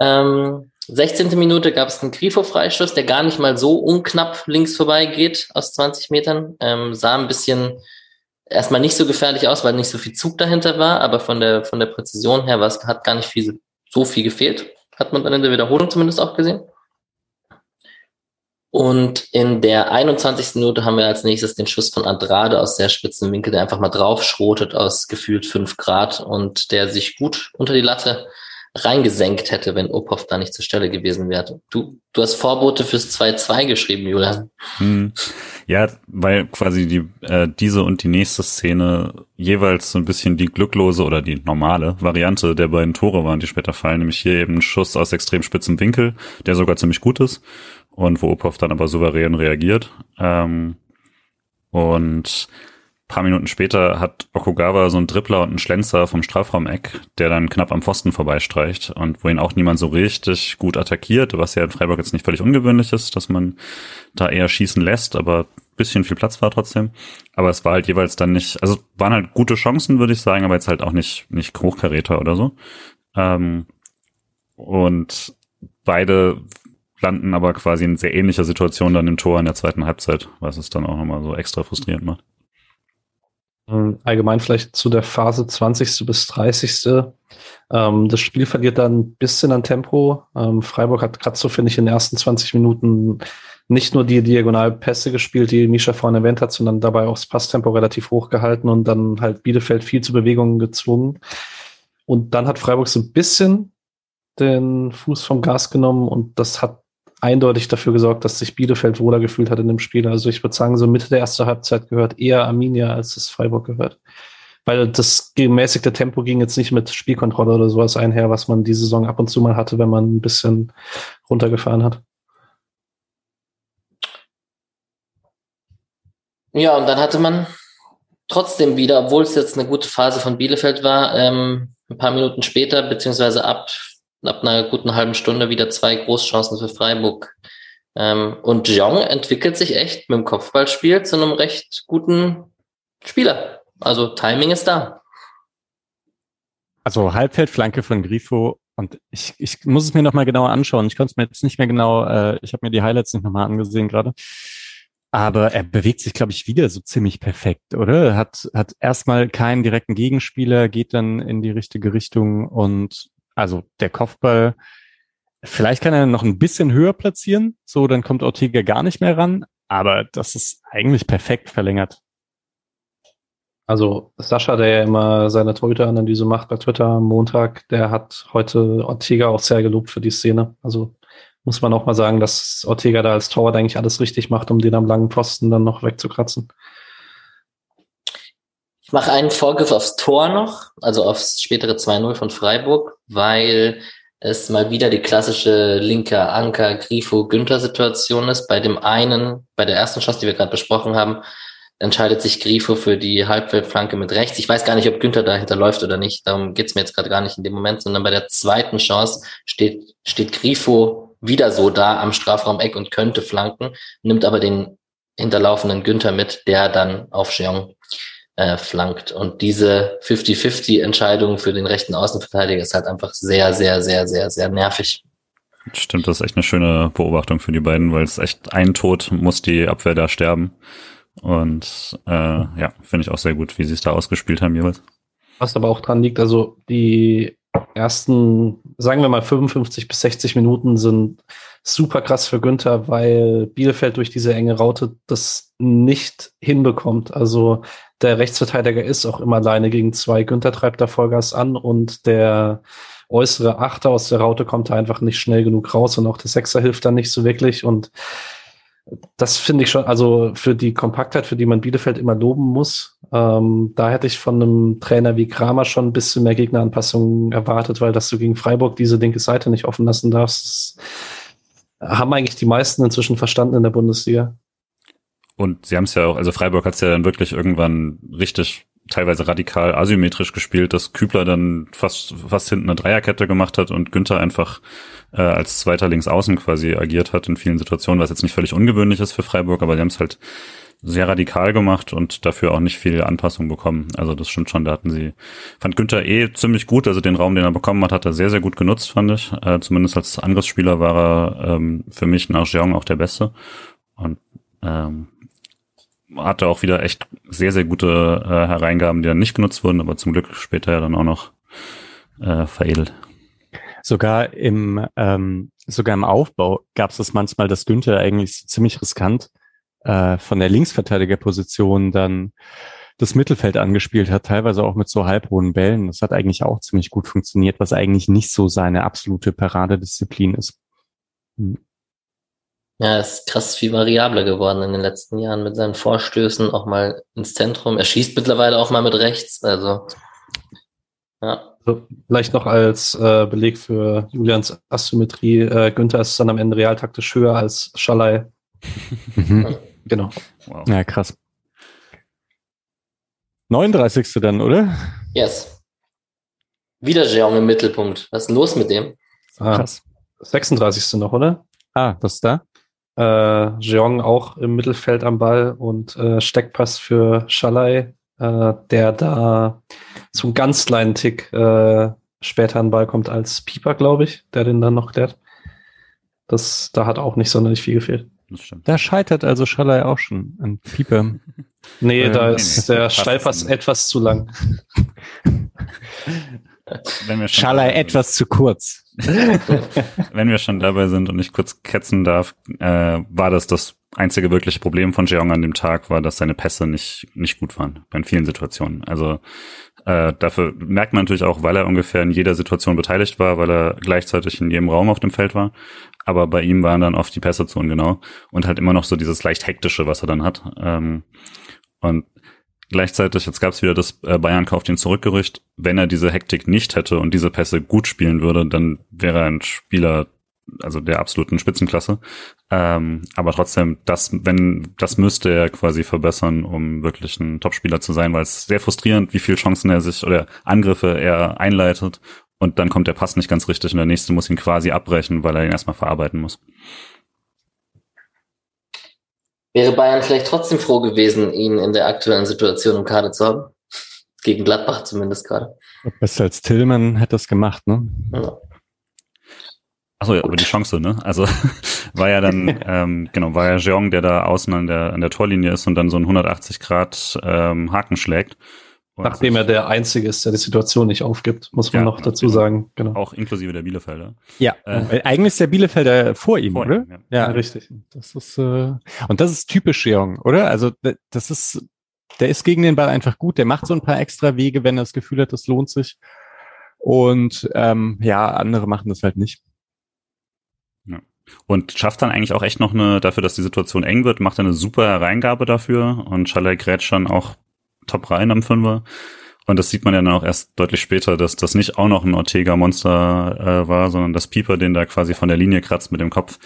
Ähm, 16. Minute gab es einen Grifo-Freistoß, der gar nicht mal so unknapp links vorbei geht aus 20 Metern. Ähm, sah ein bisschen erstmal nicht so gefährlich aus, weil nicht so viel Zug dahinter war, aber von der, von der Präzision her was, hat gar nicht viel, so viel gefehlt. Hat man dann in der Wiederholung zumindest auch gesehen. Und in der 21. Minute haben wir als nächstes den Schuss von Andrade aus sehr spitzen Winkel, der einfach mal draufschrotet aus gefühlt fünf Grad und der sich gut unter die Latte reingesenkt hätte, wenn Opov da nicht zur Stelle gewesen wäre. Du, du hast Vorbote fürs 2-2 geschrieben, Julian. Hm. Ja, weil quasi die, äh, diese und die nächste Szene jeweils so ein bisschen die glücklose oder die normale Variante der beiden Tore waren, die später fallen, nämlich hier eben ein Schuss aus extrem spitzem Winkel, der sogar ziemlich gut ist und wo Opov dann aber souverän reagiert. Ähm, und paar Minuten später hat Okugawa so einen Dribbler und einen Schlenzer vom Strafraumeck, der dann knapp am Pfosten vorbeistreicht und wo ihn auch niemand so richtig gut attackiert, was ja in Freiburg jetzt nicht völlig ungewöhnlich ist, dass man da eher schießen lässt, aber bisschen viel Platz war trotzdem. Aber es war halt jeweils dann nicht, also waren halt gute Chancen, würde ich sagen, aber jetzt halt auch nicht, nicht Hochkaräter oder so. Ähm, und beide landen aber quasi in sehr ähnlicher Situation dann im Tor in der zweiten Halbzeit, was es dann auch nochmal so extra frustrierend macht. Ähm, allgemein vielleicht zu der Phase 20. bis 30. Ähm, das Spiel verliert dann ein bisschen an Tempo. Ähm, Freiburg hat gerade so, finde ich, in den ersten 20 Minuten nicht nur die Diagonalpässe gespielt, die Misha vorhin erwähnt hat, sondern dabei auch das Passtempo relativ hoch gehalten und dann halt Bielefeld viel zu Bewegungen gezwungen. Und dann hat Freiburg so ein bisschen den Fuß vom Gas genommen und das hat eindeutig dafür gesorgt, dass sich Bielefeld wohler gefühlt hat in dem Spiel. Also ich würde sagen, so Mitte der ersten Halbzeit gehört eher Arminia, als es Freiburg gehört. Weil das gemäßigte Tempo ging jetzt nicht mit Spielkontrolle oder sowas einher, was man die Saison ab und zu mal hatte, wenn man ein bisschen runtergefahren hat. Ja, und dann hatte man trotzdem wieder, obwohl es jetzt eine gute Phase von Bielefeld war, ähm, ein paar Minuten später, beziehungsweise ab ab einer guten halben Stunde wieder zwei Großchancen für Freiburg. Ähm, und Jong entwickelt sich echt mit dem Kopfballspiel zu einem recht guten Spieler. Also Timing ist da. Also Halbfeldflanke von Grifo und ich, ich muss es mir nochmal genauer anschauen. Ich konnte es mir jetzt nicht mehr genau, äh, ich habe mir die Highlights nicht nochmal angesehen gerade. Aber er bewegt sich, glaube ich, wieder so ziemlich perfekt, oder? Hat, hat erstmal keinen direkten Gegenspieler, geht dann in die richtige Richtung und also der Kopfball, vielleicht kann er noch ein bisschen höher platzieren, so dann kommt Ortega gar nicht mehr ran, aber das ist eigentlich perfekt verlängert. Also Sascha, der ja immer seine Torhüter-Analyse macht bei Twitter am Montag, der hat heute Ortega auch sehr gelobt für die Szene. Also muss man auch mal sagen, dass Ortega da als Torwart eigentlich alles richtig macht, um den am langen Posten dann noch wegzukratzen. Ich mache einen Vorgriff aufs Tor noch, also aufs spätere 2-0 von Freiburg, weil es mal wieder die klassische linker Anker Grifo Günther Situation ist. Bei dem einen, bei der ersten Chance, die wir gerade besprochen haben, entscheidet sich Grifo für die Halbfeldflanke mit rechts. Ich weiß gar nicht, ob Günther dahinter läuft oder nicht. Darum geht's mir jetzt gerade gar nicht in dem Moment, sondern bei der zweiten Chance steht, steht Grifo wieder so da am Strafraum-Eck und könnte flanken, nimmt aber den hinterlaufenden Günther mit, der dann auf Jeong äh, flankt. Und diese 50-50-Entscheidung für den rechten Außenverteidiger ist halt einfach sehr, sehr, sehr, sehr, sehr nervig. Stimmt, das ist echt eine schöne Beobachtung für die beiden, weil es echt ein Tod muss die Abwehr da sterben. Und äh, ja, finde ich auch sehr gut, wie sie es da ausgespielt haben jeweils. Was aber auch dran liegt, also die ersten, sagen wir mal 55 bis 60 Minuten sind super krass für Günther, weil Bielefeld durch diese enge Raute das nicht hinbekommt. Also der Rechtsverteidiger ist auch immer alleine gegen zwei. Günther treibt da Vollgas an und der äußere Achter aus der Raute kommt da einfach nicht schnell genug raus und auch der Sechser hilft dann nicht so wirklich und das finde ich schon, also für die Kompaktheit, für die man Bielefeld immer loben muss, ähm, da hätte ich von einem Trainer wie Kramer schon ein bisschen mehr Gegneranpassungen erwartet, weil dass du gegen Freiburg diese linke Seite nicht offen lassen darfst, haben eigentlich die meisten inzwischen verstanden in der Bundesliga. Und sie haben es ja auch, also Freiburg hat es ja dann wirklich irgendwann richtig teilweise radikal asymmetrisch gespielt, dass Kübler dann fast fast hinten eine Dreierkette gemacht hat und Günther einfach äh, als zweiter links außen quasi agiert hat in vielen Situationen, was jetzt nicht völlig ungewöhnlich ist für Freiburg, aber sie haben es halt sehr radikal gemacht und dafür auch nicht viel Anpassung bekommen. Also das stimmt schon, da hatten sie, fand Günther eh ziemlich gut, also den Raum, den er bekommen hat, hat er sehr, sehr gut genutzt, fand ich. Äh, zumindest als Angriffsspieler war er ähm, für mich nach Jeong auch der Beste. Und ähm, hatte auch wieder echt sehr, sehr gute äh, Hereingaben, die dann nicht genutzt wurden, aber zum Glück später ja dann auch noch äh, veredelt. Sogar im, ähm, sogar im Aufbau gab es das manchmal, dass Günther eigentlich ziemlich riskant äh, von der Linksverteidigerposition dann das Mittelfeld angespielt hat, teilweise auch mit so halbhohen Bällen. Das hat eigentlich auch ziemlich gut funktioniert, was eigentlich nicht so seine absolute Paradedisziplin ist. Hm. Ja, ist krass viel variabler geworden in den letzten Jahren mit seinen Vorstößen auch mal ins Zentrum. Er schießt mittlerweile auch mal mit rechts, also ja. Also, vielleicht noch als äh, Beleg für Julians Asymmetrie, äh, Günther ist dann am Ende realtaktisch höher als Schalai. Mhm. Genau. Wow. Ja, krass. 39. dann, oder? Yes. Wieder Jeong im Mittelpunkt. Was ist denn los mit dem? Ah, krass. 36. noch, oder? Ah, das ist da? Äh, Jeong auch im Mittelfeld am Ball und äh, Steckpass für Schalai, äh, der da zum ganz kleinen Tick äh, später an den Ball kommt als Pieper, glaube ich, der den dann noch klärt. Das, da hat auch nicht sonderlich viel gefehlt. Das stimmt. Da scheitert also Schalai auch schon an Pieper. nee, äh, da ist nee, der Steilpass etwas zu lang. Schalai etwas zu kurz. Wenn wir schon dabei sind und ich kurz ketzen darf, äh, war das das einzige wirkliche Problem von Jeong an dem Tag, war, dass seine Pässe nicht, nicht gut waren, bei vielen Situationen. Also äh, dafür merkt man natürlich auch, weil er ungefähr in jeder Situation beteiligt war, weil er gleichzeitig in jedem Raum auf dem Feld war. Aber bei ihm waren dann oft die Pässe zu ungenau und halt immer noch so dieses leicht hektische, was er dann hat. Ähm, und Gleichzeitig, jetzt gab es wieder das äh, Bayern kauft ihn zurückgerücht. Wenn er diese Hektik nicht hätte und diese Pässe gut spielen würde, dann wäre er ein Spieler, also der absoluten Spitzenklasse. Ähm, aber trotzdem, das, wenn, das müsste er quasi verbessern, um wirklich ein Topspieler zu sein, weil es sehr frustrierend, wie viele Chancen er sich oder Angriffe er einleitet und dann kommt der Pass nicht ganz richtig und der nächste muss ihn quasi abbrechen, weil er ihn erstmal verarbeiten muss. Wäre Bayern vielleicht trotzdem froh gewesen, ihn in der aktuellen Situation im Kader zu haben? Gegen Gladbach zumindest gerade. Besser als Tillmann hätte das gemacht, ne? Ja. Achso, ja, aber die Chance, ne? Also war ja dann, ähm, genau, war ja Jeong, der da außen an der, an der Torlinie ist und dann so einen 180 Grad ähm, Haken schlägt. Nachdem er der Einzige ist, der die Situation nicht aufgibt, muss man ja, noch dazu sagen. Genau. Auch inklusive der Bielefelder. Ja, äh, eigentlich ist der Bielefelder vor ihm, vor oder? Ihm, ja. ja. ja, richtig. Das ist äh, und das ist typisch Jeong, oder? Also das ist, der ist gegen den Ball einfach gut. Der macht so ein paar extra Wege, wenn er das Gefühl hat, das lohnt sich. Und ähm, ja, andere machen das halt nicht. Ja. Und schafft dann eigentlich auch echt noch eine, dafür, dass die Situation eng wird, macht eine super Hereingabe dafür und Schalay grätscht dann auch top rein am Fünfer. Und das sieht man ja dann auch erst deutlich später, dass das nicht auch noch ein Ortega-Monster äh, war, sondern dass Pieper den da quasi von der Linie kratzt mit dem Kopf.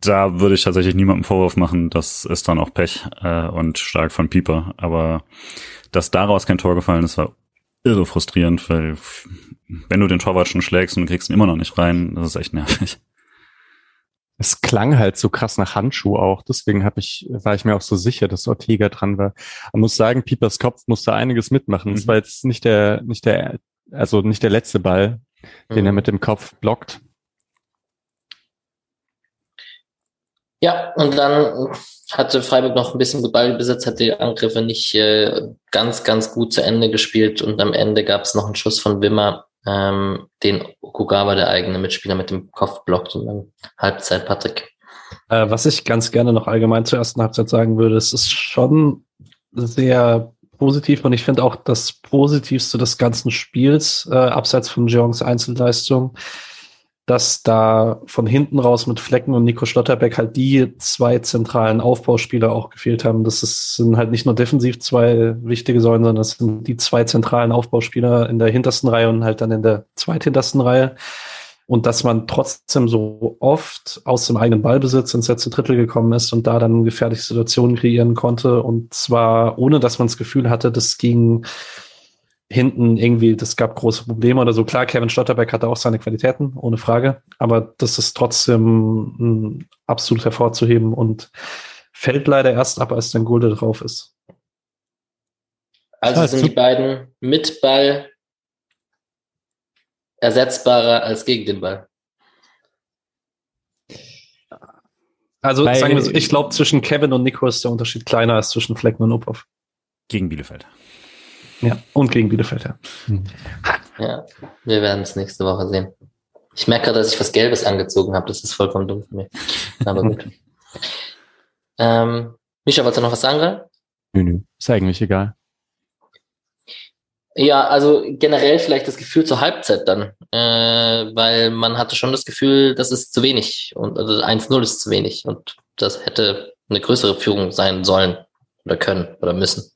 Da würde ich tatsächlich niemandem Vorwurf machen, das ist dann auch Pech äh, und stark von Pieper. Aber dass daraus kein Tor gefallen ist, war irre frustrierend, weil wenn du den Torwart schon schlägst und kriegst ihn immer noch nicht rein, das ist echt nervig es klang halt so krass nach Handschuh auch. Deswegen hab ich, war ich mir auch so sicher, dass Ortega dran war. Man muss sagen, Piepers Kopf musste einiges mitmachen. Es mhm. war jetzt nicht der, nicht der, also nicht der letzte Ball, den mhm. er mit dem Kopf blockt. Ja, und dann hatte Freiburg noch ein bisschen Ballbesitz, hat die Angriffe nicht äh, ganz, ganz gut zu Ende gespielt und am Ende gab es noch einen Schuss von Wimmer, ähm, den Okugawa, der eigene Mitspieler, mit dem Kopf blockt und dann Halbzeit Patrick. Äh, was ich ganz gerne noch allgemein zur ersten Halbzeit sagen würde, es ist schon sehr positiv und ich finde auch das Positivste des ganzen Spiels, äh, abseits von Jeongs Einzelleistung, dass da von hinten raus mit Flecken und Nico Schlotterbeck halt die zwei zentralen Aufbauspieler auch gefehlt haben. Das ist, sind halt nicht nur defensiv zwei wichtige Säulen, sondern das sind die zwei zentralen Aufbauspieler in der hintersten Reihe und halt dann in der zweithintersten Reihe. Und dass man trotzdem so oft aus dem eigenen Ballbesitz ins letzte Drittel gekommen ist und da dann gefährliche Situationen kreieren konnte. Und zwar ohne, dass man das Gefühl hatte, das ging hinten irgendwie, das gab große Probleme oder so. Klar, Kevin Stotterbeck hatte auch seine Qualitäten, ohne Frage, aber das ist trotzdem absolut hervorzuheben und fällt leider erst ab, als dann Gulde drauf ist. Also sind die beiden mit Ball ersetzbarer als gegen den Ball. Also Bei, sagen wir so, ich glaube, zwischen Kevin und Nico ist der Unterschied kleiner als zwischen Flecken und Uphoff. Gegen Bielefeld. Ja, und gegen Bielefeld, ja. Hm. Ja, wir werden es nächste Woche sehen. Ich merke gerade, dass ich was Gelbes angezogen habe. Das ist vollkommen dumm für mich. Aber gut. ähm, Micha, wolltest du noch was sagen gerade? Nö, nö. Ist eigentlich egal. Ja, also generell vielleicht das Gefühl zur Halbzeit dann, äh, weil man hatte schon das Gefühl, das ist zu wenig und also 1-0 ist zu wenig und das hätte eine größere Führung sein sollen oder können oder müssen.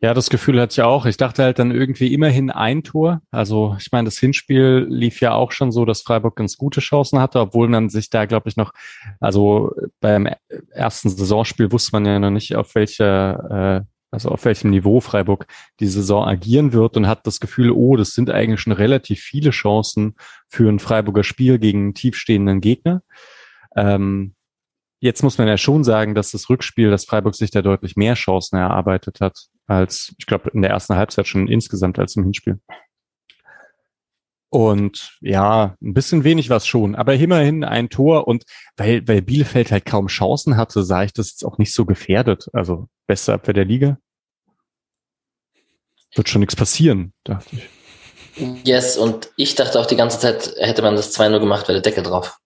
Ja, das Gefühl hatte ich auch. Ich dachte halt dann irgendwie immerhin ein Tor. Also ich meine, das Hinspiel lief ja auch schon so, dass Freiburg ganz gute Chancen hatte, obwohl man sich da, glaube ich, noch, also beim ersten Saisonspiel wusste man ja noch nicht, auf welcher, äh, also auf welchem Niveau Freiburg die Saison agieren wird und hat das Gefühl, oh, das sind eigentlich schon relativ viele Chancen für ein Freiburger Spiel gegen einen tiefstehenden Gegner. Ähm, jetzt muss man ja schon sagen, dass das Rückspiel, dass Freiburg sich da deutlich mehr Chancen erarbeitet hat als, ich glaube, in der ersten Halbzeit schon insgesamt als im Hinspiel. Und ja, ein bisschen wenig war es schon, aber immerhin ein Tor und weil, weil Bielefeld halt kaum Chancen hatte, sah ich das jetzt auch nicht so gefährdet. Also beste Abwehr der Liga. Wird schon nichts passieren, dachte ich. Yes, und ich dachte auch die ganze Zeit, hätte man das 2-0 gemacht, wäre der Deckel drauf.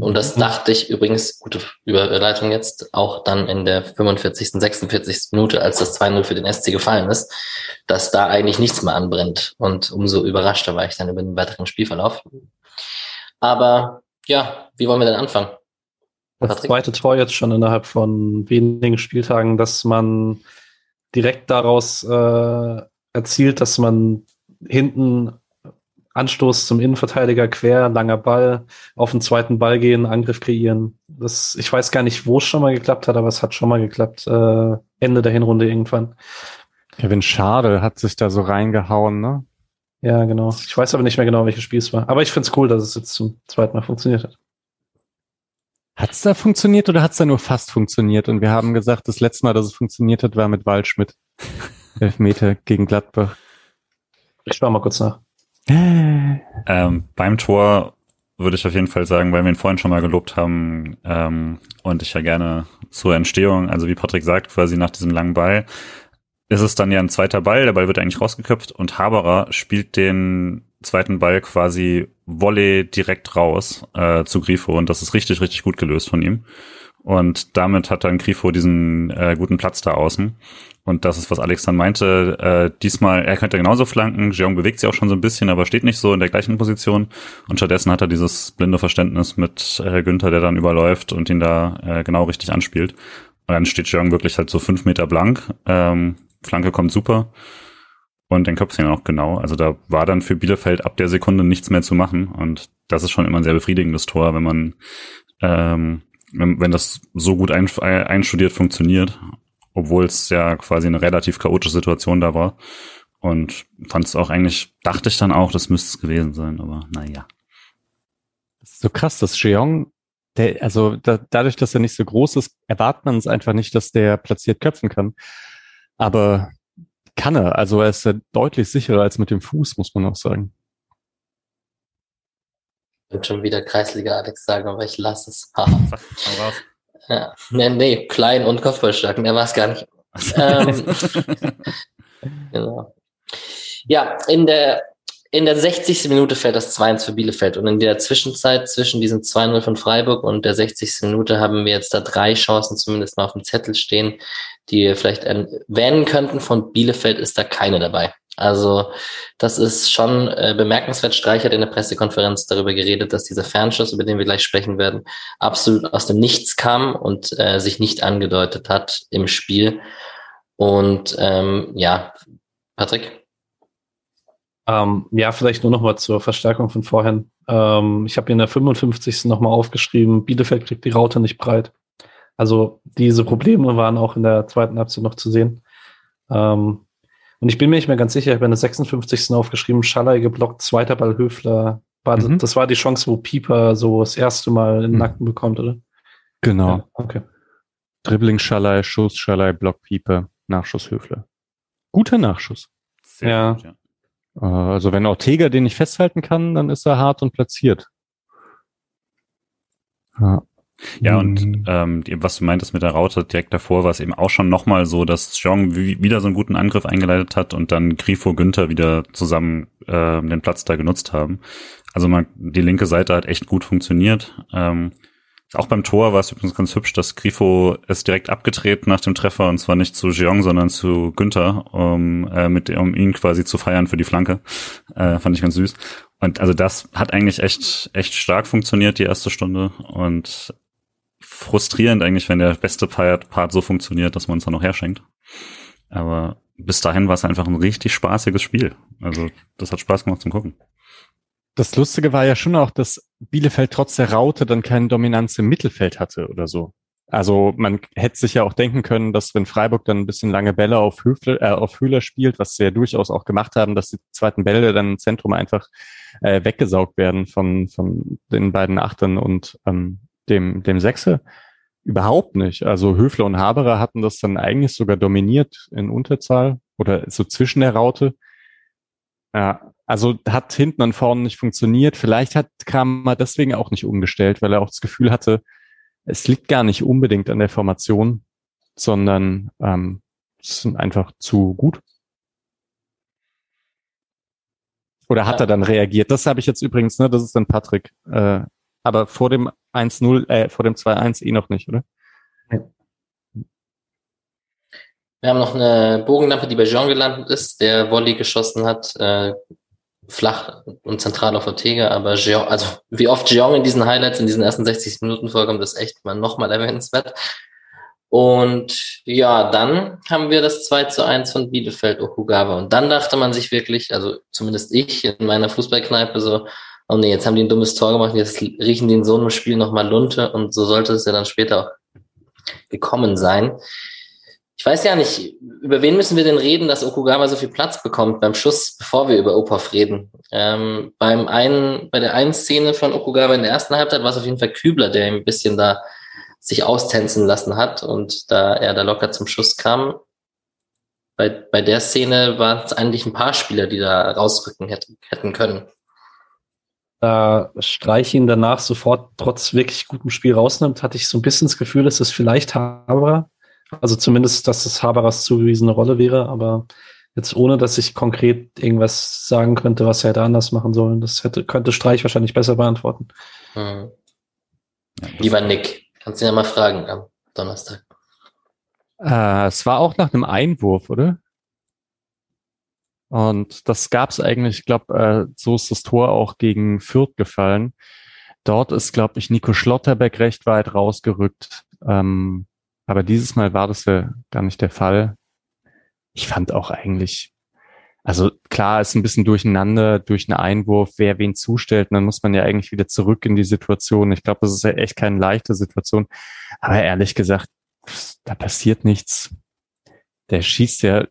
Und das mhm. dachte ich übrigens, gute Überleitung jetzt, auch dann in der 45., 46. Minute, als das 2-0 für den SC gefallen ist, dass da eigentlich nichts mehr anbrennt. Und umso überraschter war ich dann über den weiteren Spielverlauf. Aber ja, wie wollen wir denn anfangen? Das Patrick? zweite Tor jetzt schon innerhalb von wenigen Spieltagen, dass man direkt daraus äh, erzielt, dass man hinten Anstoß zum Innenverteidiger quer, langer Ball, auf den zweiten Ball gehen, Angriff kreieren. Das, ich weiß gar nicht, wo es schon mal geklappt hat, aber es hat schon mal geklappt. Äh, Ende der Hinrunde irgendwann. Kevin Schade hat sich da so reingehauen, ne? Ja, genau. Ich weiß aber nicht mehr genau, welches Spiel es war. Aber ich finde es cool, dass es jetzt zum zweiten Mal funktioniert hat. Hat es da funktioniert oder hat es da nur fast funktioniert? Und wir haben gesagt, das letzte Mal, dass es funktioniert hat, war mit Waldschmidt. Elfmeter gegen Gladbach. Ich schau mal kurz nach. Ähm, beim Tor würde ich auf jeden Fall sagen, weil wir ihn vorhin schon mal gelobt haben ähm, und ich ja gerne zur Entstehung, also wie Patrick sagt, quasi nach diesem langen Ball, ist es dann ja ein zweiter Ball, der Ball wird eigentlich rausgeköpft und Haberer spielt den zweiten Ball quasi Volley direkt raus äh, zu Grifo und das ist richtig, richtig gut gelöst von ihm. Und damit hat dann Grifo diesen äh, guten Platz da außen. Und das ist, was Alex dann meinte. Äh, diesmal, er könnte genauso flanken. Jeong bewegt sich auch schon so ein bisschen, aber steht nicht so in der gleichen Position. Und stattdessen hat er dieses blinde Verständnis mit äh, Günther, der dann überläuft und ihn da äh, genau richtig anspielt. Und dann steht Jeong wirklich halt so fünf Meter blank. Ähm, Flanke kommt super. Und den köpft ihn auch genau. Also da war dann für Bielefeld ab der Sekunde nichts mehr zu machen. Und das ist schon immer ein sehr befriedigendes Tor, wenn man ähm, wenn, wenn das so gut ein, einstudiert funktioniert, obwohl es ja quasi eine relativ chaotische Situation da war. Und fand es auch eigentlich, dachte ich dann auch, das müsste es gewesen sein, aber naja. Das ist so krass, dass Jeong, der, also da, dadurch, dass er nicht so groß ist, erwartet man es einfach nicht, dass der platziert köpfen kann. Aber kann er, also er ist ja deutlich sicherer als mit dem Fuß, muss man auch sagen. Ich würde schon wieder Kreisliga Alex sagen, aber ich lasse es. ja. Nee, nee, klein und Kopfballstark, mehr war es gar nicht. ähm, genau. Ja, in der, in der 60. Minute fällt das 2-1 für Bielefeld und in der Zwischenzeit zwischen diesen 2-0 von Freiburg und der 60. Minute haben wir jetzt da drei Chancen zumindest mal auf dem Zettel stehen, die wir vielleicht erwähnen könnten. Von Bielefeld ist da keine dabei. Also das ist schon äh, bemerkenswert. Streich hat in der Pressekonferenz darüber geredet, dass dieser Fernschuss, über den wir gleich sprechen werden, absolut aus dem Nichts kam und äh, sich nicht angedeutet hat im Spiel. Und ähm, ja, Patrick? Ähm, ja, vielleicht nur noch mal zur Verstärkung von vorhin. Ähm, ich habe in der 55. nochmal aufgeschrieben, Bielefeld kriegt die Raute nicht breit. Also diese Probleme waren auch in der zweiten Halbzeit noch zu sehen. Ähm, und ich bin mir nicht mehr ganz sicher, ich habe in der 56. aufgeschrieben, Schaller geblockt, zweiter Ball Höfler. War, mhm. Das war die Chance, wo Pieper so das erste Mal in den mhm. Nacken bekommt, oder? Genau. Ja, okay. Dribbling Schallei, Schuss Schallei, Blockpiepe, Nachschuss Höfle. Guter Nachschuss. Sehr Ja. gut, ja. Äh, Also wenn Ortega den nicht festhalten kann, dann ist er hart und platziert. Ja, Ja, und Mhm. ähm, was du meintest mit der Raute direkt davor, war es eben auch schon nochmal so, dass Jong wie- wieder so einen guten Angriff eingeleitet hat und dann Grifo Günther wieder zusammen äh, den Platz da genutzt haben. Also man, die linke Seite hat echt gut funktioniert. Ähm, auch beim Tor war es übrigens ganz hübsch, dass Grifo ist direkt abgedreht nach dem Treffer und zwar nicht zu Jeong, sondern zu Günther, um, äh, mit, um ihn quasi zu feiern für die Flanke. Äh, fand ich ganz süß. Und also das hat eigentlich echt, echt stark funktioniert, die erste Stunde. Und frustrierend eigentlich, wenn der beste Part, so funktioniert, dass man es dann noch herschenkt. Aber bis dahin war es einfach ein richtig spaßiges Spiel. Also das hat Spaß gemacht zum Gucken. Das Lustige war ja schon auch, dass Bielefeld trotz der Raute dann keine Dominanz im Mittelfeld hatte oder so. Also man hätte sich ja auch denken können, dass wenn Freiburg dann ein bisschen lange Bälle auf, Höfle, äh, auf Höhler spielt, was sie ja durchaus auch gemacht haben, dass die zweiten Bälle dann im Zentrum einfach äh, weggesaugt werden von, von den beiden Achtern und ähm, dem, dem Sechse. Überhaupt nicht. Also Höfler und Haberer hatten das dann eigentlich sogar dominiert in Unterzahl oder so zwischen der Raute. Ja, also hat hinten und vorne nicht funktioniert. Vielleicht hat Kramer deswegen auch nicht umgestellt, weil er auch das Gefühl hatte, es liegt gar nicht unbedingt an der Formation, sondern ähm, es sind einfach zu gut. Oder hat Ja. er dann reagiert? Das habe ich jetzt übrigens, ne, das ist dann Patrick. Äh, aber vor dem 1-0, äh, vor dem 2-1 eh noch nicht, oder? Wir haben noch eine Bogenlampe, die bei Jean gelandet ist, der Volley geschossen hat, äh, flach und zentral auf Ortega, aber Jean, also wie oft Jean in diesen Highlights in diesen ersten 60 Minuten vorkommt, ist echt mal nochmal erwähnenswert. Und ja, dann haben wir das 2 zu 1 von Bielefeld Okugawa. Und dann dachte man sich wirklich, also zumindest ich in meiner Fußballkneipe so, oh nee, jetzt haben die ein dummes Tor gemacht, jetzt riechen die in so einem Spiel nochmal Lunte und so sollte es ja dann später auch gekommen sein. Ich weiß ja nicht, über wen müssen wir denn reden, dass Okugawa so viel Platz bekommt beim Schuss, bevor wir über Opov reden? Ähm, beim einen, bei der einen Szene von Okugawa in der ersten Halbzeit war es auf jeden Fall Kübler, der ihm ein bisschen da sich austänzen lassen hat und da er da locker zum Schuss kam. Bei, bei der Szene waren es eigentlich ein paar Spieler, die da rausrücken hätten, hätten können. Da Streich ihn danach sofort trotz wirklich gutem Spiel rausnimmt, hatte ich so ein bisschen das Gefühl, dass es vielleicht Haberer, also zumindest, dass es Haberers zugewiesene Rolle wäre, aber jetzt ohne, dass ich konkret irgendwas sagen könnte, was er hätte anders machen sollen. Das hätte, könnte Streich wahrscheinlich besser beantworten. Hm. Ja, das- Lieber Nick, kannst du ihn ja mal fragen am Donnerstag. Äh, es war auch nach einem Einwurf, oder? Und das gab's eigentlich, ich glaube, äh, so ist das Tor auch gegen Fürth gefallen. Dort ist, glaube ich, Nico Schlotterbeck recht weit rausgerückt. Ähm, aber dieses Mal war das ja gar nicht der Fall. Ich fand auch eigentlich, also klar ist ein bisschen durcheinander durch einen Einwurf, wer wen zustellt. Und dann muss man ja eigentlich wieder zurück in die Situation. Ich glaube, das ist ja echt keine leichte Situation. Aber ehrlich gesagt, da passiert nichts. Der schießt ja,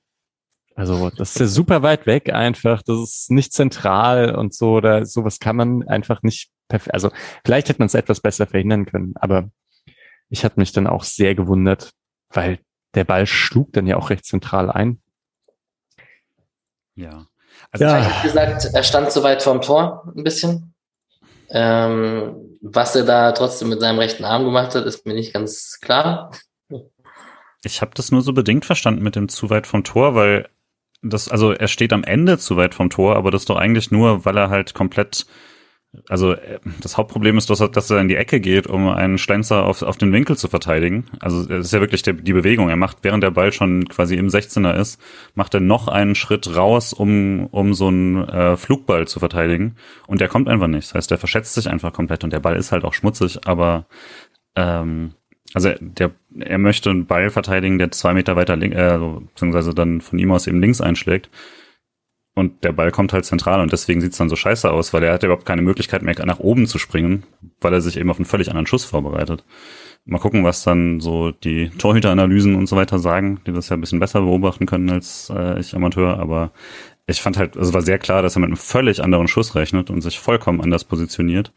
also das ist ja super weit weg einfach. Das ist nicht zentral und so oder sowas kann man einfach nicht perfekt. Also vielleicht hätte man es etwas besser verhindern können, aber ich hatte mich dann auch sehr gewundert, weil der Ball schlug dann ja auch recht zentral ein. ja. Also Ja. Ich hätte gesagt, er stand zu weit vorm Tor ein bisschen. Ähm, was er da trotzdem mit seinem rechten Arm gemacht hat, ist mir nicht ganz klar. Ich habe das nur so bedingt verstanden mit dem zu weit vom Tor, weil das, also er steht am Ende zu weit vom Tor, aber das doch eigentlich nur, weil er halt komplett, also äh, das Hauptproblem ist, dass er, dass er in die Ecke geht, um einen Schlenzer auf, auf den Winkel zu verteidigen. Also das ist ja wirklich der, die Bewegung. Er macht, während der Ball schon quasi im 16er ist, macht er noch einen Schritt raus, um, um so einen äh, Flugball zu verteidigen. Und der kommt einfach nicht. Das heißt, der verschätzt sich einfach komplett und der Ball ist halt auch schmutzig, aber ähm, also der, er möchte einen Ball verteidigen, der zwei Meter weiter links, äh, beziehungsweise dann von ihm aus eben links einschlägt. Und der Ball kommt halt zentral und deswegen sieht's dann so scheiße aus, weil er hat ja überhaupt keine Möglichkeit mehr nach oben zu springen, weil er sich eben auf einen völlig anderen Schuss vorbereitet. Mal gucken, was dann so die Torhüteranalysen und so weiter sagen, die das ja ein bisschen besser beobachten können als äh, ich Amateur, aber ich fand halt, also war sehr klar, dass er mit einem völlig anderen Schuss rechnet und sich vollkommen anders positioniert.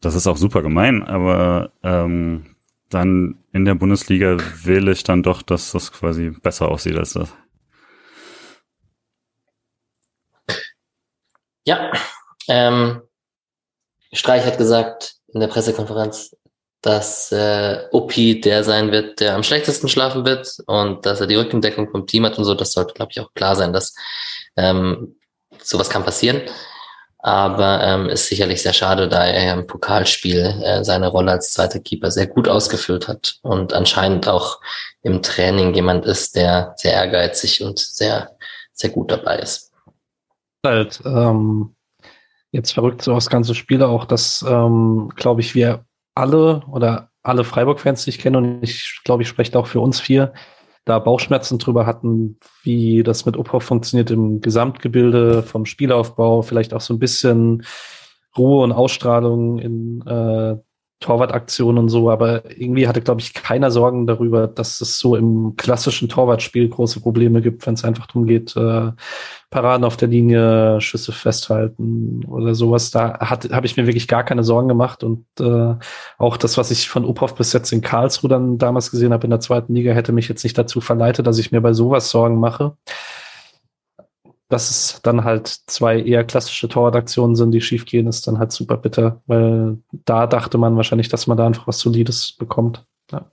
Das ist auch super gemein, aber ähm, dann in der Bundesliga wähle ich dann doch, dass das quasi besser aussieht als das. Ja, ähm, Streich hat gesagt in der Pressekonferenz, dass äh, OP der sein wird, der am schlechtesten schlafen wird und dass er die Rückendeckung vom Team hat und so. Das sollte, glaube ich, auch klar sein, dass ähm, sowas kann passieren. Aber ähm, ist sicherlich sehr schade, da er im Pokalspiel äh, seine Rolle als zweiter Keeper sehr gut ausgefüllt hat und anscheinend auch im Training jemand ist, der sehr ehrgeizig und sehr, sehr gut dabei ist. Halt, ähm, jetzt verrückt so das ganze Spiel auch, dass, ähm, glaube ich, wir alle oder alle Freiburg-Fans, die ich kenne, und ich glaube, ich spreche auch für uns vier, da Bauchschmerzen drüber hatten, wie das mit Uphoff funktioniert im Gesamtgebilde vom Spielaufbau, vielleicht auch so ein bisschen Ruhe und Ausstrahlung in äh, Torwartaktionen und so, aber irgendwie hatte, glaube ich, keiner Sorgen darüber, dass es so im klassischen Torwartspiel große Probleme gibt, wenn es einfach darum geht, äh, Paraden auf der Linie, Schüsse festhalten oder sowas. Da habe ich mir wirklich gar keine Sorgen gemacht und äh, auch das, was ich von Uphoff bis jetzt in Karlsruhe dann damals gesehen habe in der zweiten Liga, hätte mich jetzt nicht dazu verleitet, dass ich mir bei sowas Sorgen mache dass es dann halt zwei eher klassische Torwartaktionen sind, die schiefgehen, ist dann halt super bitter, weil da dachte man wahrscheinlich, dass man da einfach was Solides bekommt. Ja.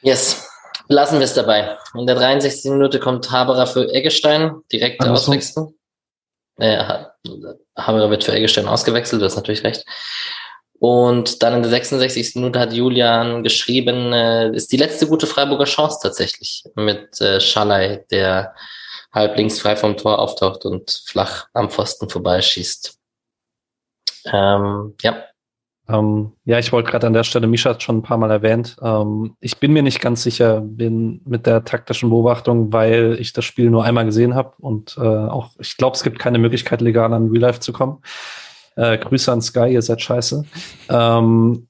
Yes, lassen wir es dabei. In der 63. Minute kommt Haberer für Eggestein, direkt auswechseln. Äh, Haberer wird für Eggestein ausgewechselt, du hast natürlich recht. Und dann in der 66. Minute hat Julian geschrieben, äh, ist die letzte gute Freiburger Chance tatsächlich mit äh, Schalay, der halb links frei vom Tor auftaucht und flach am Pfosten vorbeischießt. Ähm, ja. Ähm, ja, ich wollte gerade an der Stelle, Misha hat schon ein paar Mal erwähnt, ähm, ich bin mir nicht ganz sicher bin mit der taktischen Beobachtung, weil ich das Spiel nur einmal gesehen habe und äh, auch, ich glaube, es gibt keine Möglichkeit, legal an Real Life zu kommen. Äh, Grüße an Sky, ihr seid scheiße. Ähm,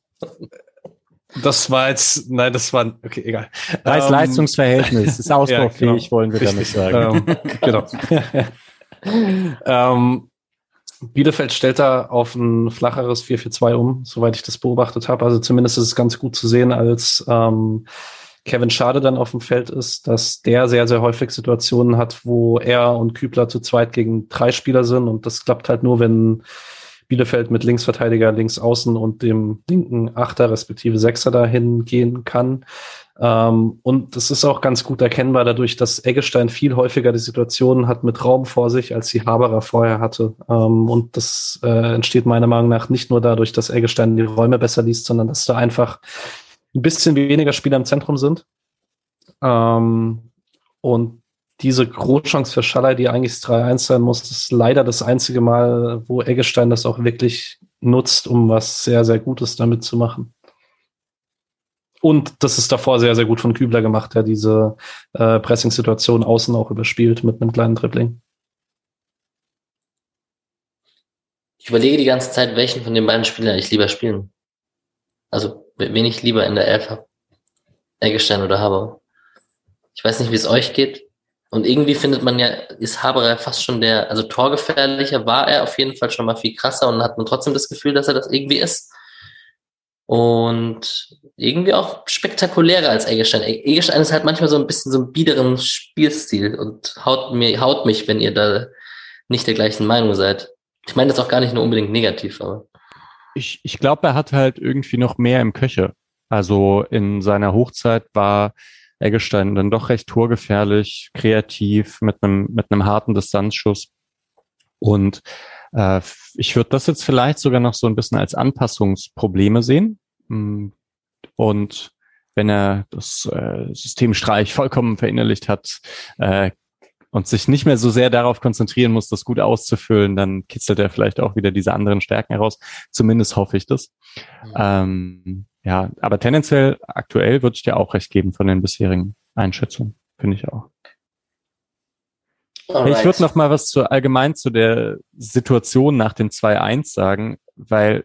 das war jetzt, nein, das war, okay, egal. Preis-Leistungsverhältnis ist ausbaufähig, ja, genau. wollen wir Richtig. damit sagen. Ähm, genau. ähm, Bielefeld stellt da auf ein flacheres 4-4-2 um, soweit ich das beobachtet habe. Also zumindest ist es ganz gut zu sehen, als ähm, Kevin Schade dann auf dem Feld ist, dass der sehr, sehr häufig Situationen hat, wo er und Kübler zu zweit gegen drei Spieler sind. Und das klappt halt nur, wenn Bielefeld mit Linksverteidiger, links außen und dem linken Achter respektive Sechser dahin gehen kann. Ähm, und das ist auch ganz gut erkennbar dadurch, dass Eggestein viel häufiger die Situationen hat mit Raum vor sich, als die Haberer vorher hatte. Ähm, und das äh, entsteht meiner Meinung nach nicht nur dadurch, dass Eggestein die Räume besser liest, sondern dass da einfach ein bisschen weniger Spieler im Zentrum sind. Ähm, und diese Großchance für Schaller, die eigentlich 3-1 sein muss, ist leider das einzige Mal, wo Eggestein das auch wirklich nutzt, um was sehr, sehr Gutes damit zu machen. Und das ist davor sehr, sehr gut von Kübler gemacht, der diese äh, Pressing-Situation außen auch überspielt mit einem kleinen Dribbling. Ich überlege die ganze Zeit, welchen von den beiden Spielern ich lieber spielen. Also, wen ich lieber in der Elf habe. Eggestein oder Haber. Ich weiß nicht, wie es euch geht. Und irgendwie findet man ja, ist Haberer fast schon der, also torgefährlicher war er auf jeden Fall schon mal viel krasser und hat man trotzdem das Gefühl, dass er das irgendwie ist. Und irgendwie auch spektakulärer als Eggestein. Eggestein ist halt manchmal so ein bisschen so ein biederen Spielstil und haut mir, haut mich, wenn ihr da nicht der gleichen Meinung seid. Ich meine das auch gar nicht nur unbedingt negativ, aber. Ich, ich glaube, er hat halt irgendwie noch mehr im Köcher. Also in seiner Hochzeit war Eggestein dann doch recht torgefährlich, kreativ, mit einem, mit einem harten Distanzschuss. Und äh, ich würde das jetzt vielleicht sogar noch so ein bisschen als Anpassungsprobleme sehen. Mm, und wenn er das äh, System Streich vollkommen verinnerlicht hat äh, und sich nicht mehr so sehr darauf konzentrieren muss, das gut auszufüllen, dann kitzelt er vielleicht auch wieder diese anderen Stärken heraus. Zumindest hoffe ich das. Mhm. Ähm, ja, aber tendenziell aktuell würde ich dir auch recht geben von den bisherigen Einschätzungen, finde ich auch. Alright. Ich würde noch mal was zu allgemein zu der Situation nach dem 2-1 sagen, weil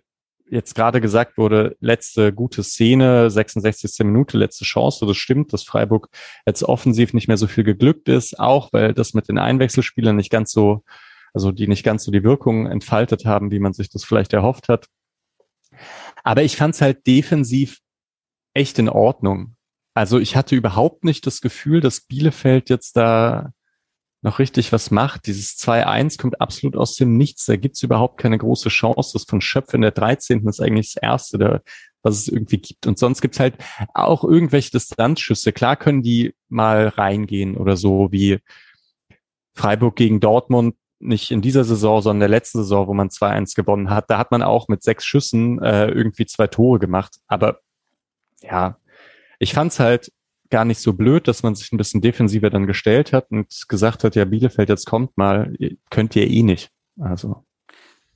jetzt gerade gesagt wurde, letzte gute Szene, 66. Minute, letzte Chance. Das stimmt, dass Freiburg jetzt offensiv nicht mehr so viel geglückt ist, auch weil das mit den Einwechselspielern nicht ganz so, also die nicht ganz so die Wirkung entfaltet haben, wie man sich das vielleicht erhofft hat. Aber ich fand es halt defensiv echt in Ordnung. Also ich hatte überhaupt nicht das Gefühl, dass Bielefeld jetzt da noch richtig was macht. Dieses 2-1 kommt absolut aus dem Nichts. Da gibt's überhaupt keine große Chance. Das von Schöpf in der 13. ist eigentlich das Erste, der, was es irgendwie gibt. Und sonst gibt's halt auch irgendwelche Distanzschüsse. Klar können die mal reingehen oder so, wie Freiburg gegen Dortmund nicht in dieser Saison, sondern in der letzten Saison, wo man 2-1 gewonnen hat. Da hat man auch mit sechs Schüssen äh, irgendwie zwei Tore gemacht. Aber ja, ich fand's halt gar nicht so blöd, dass man sich ein bisschen defensiver dann gestellt hat und gesagt hat, ja, Bielefeld, jetzt kommt mal, könnt ihr eh nicht. Also.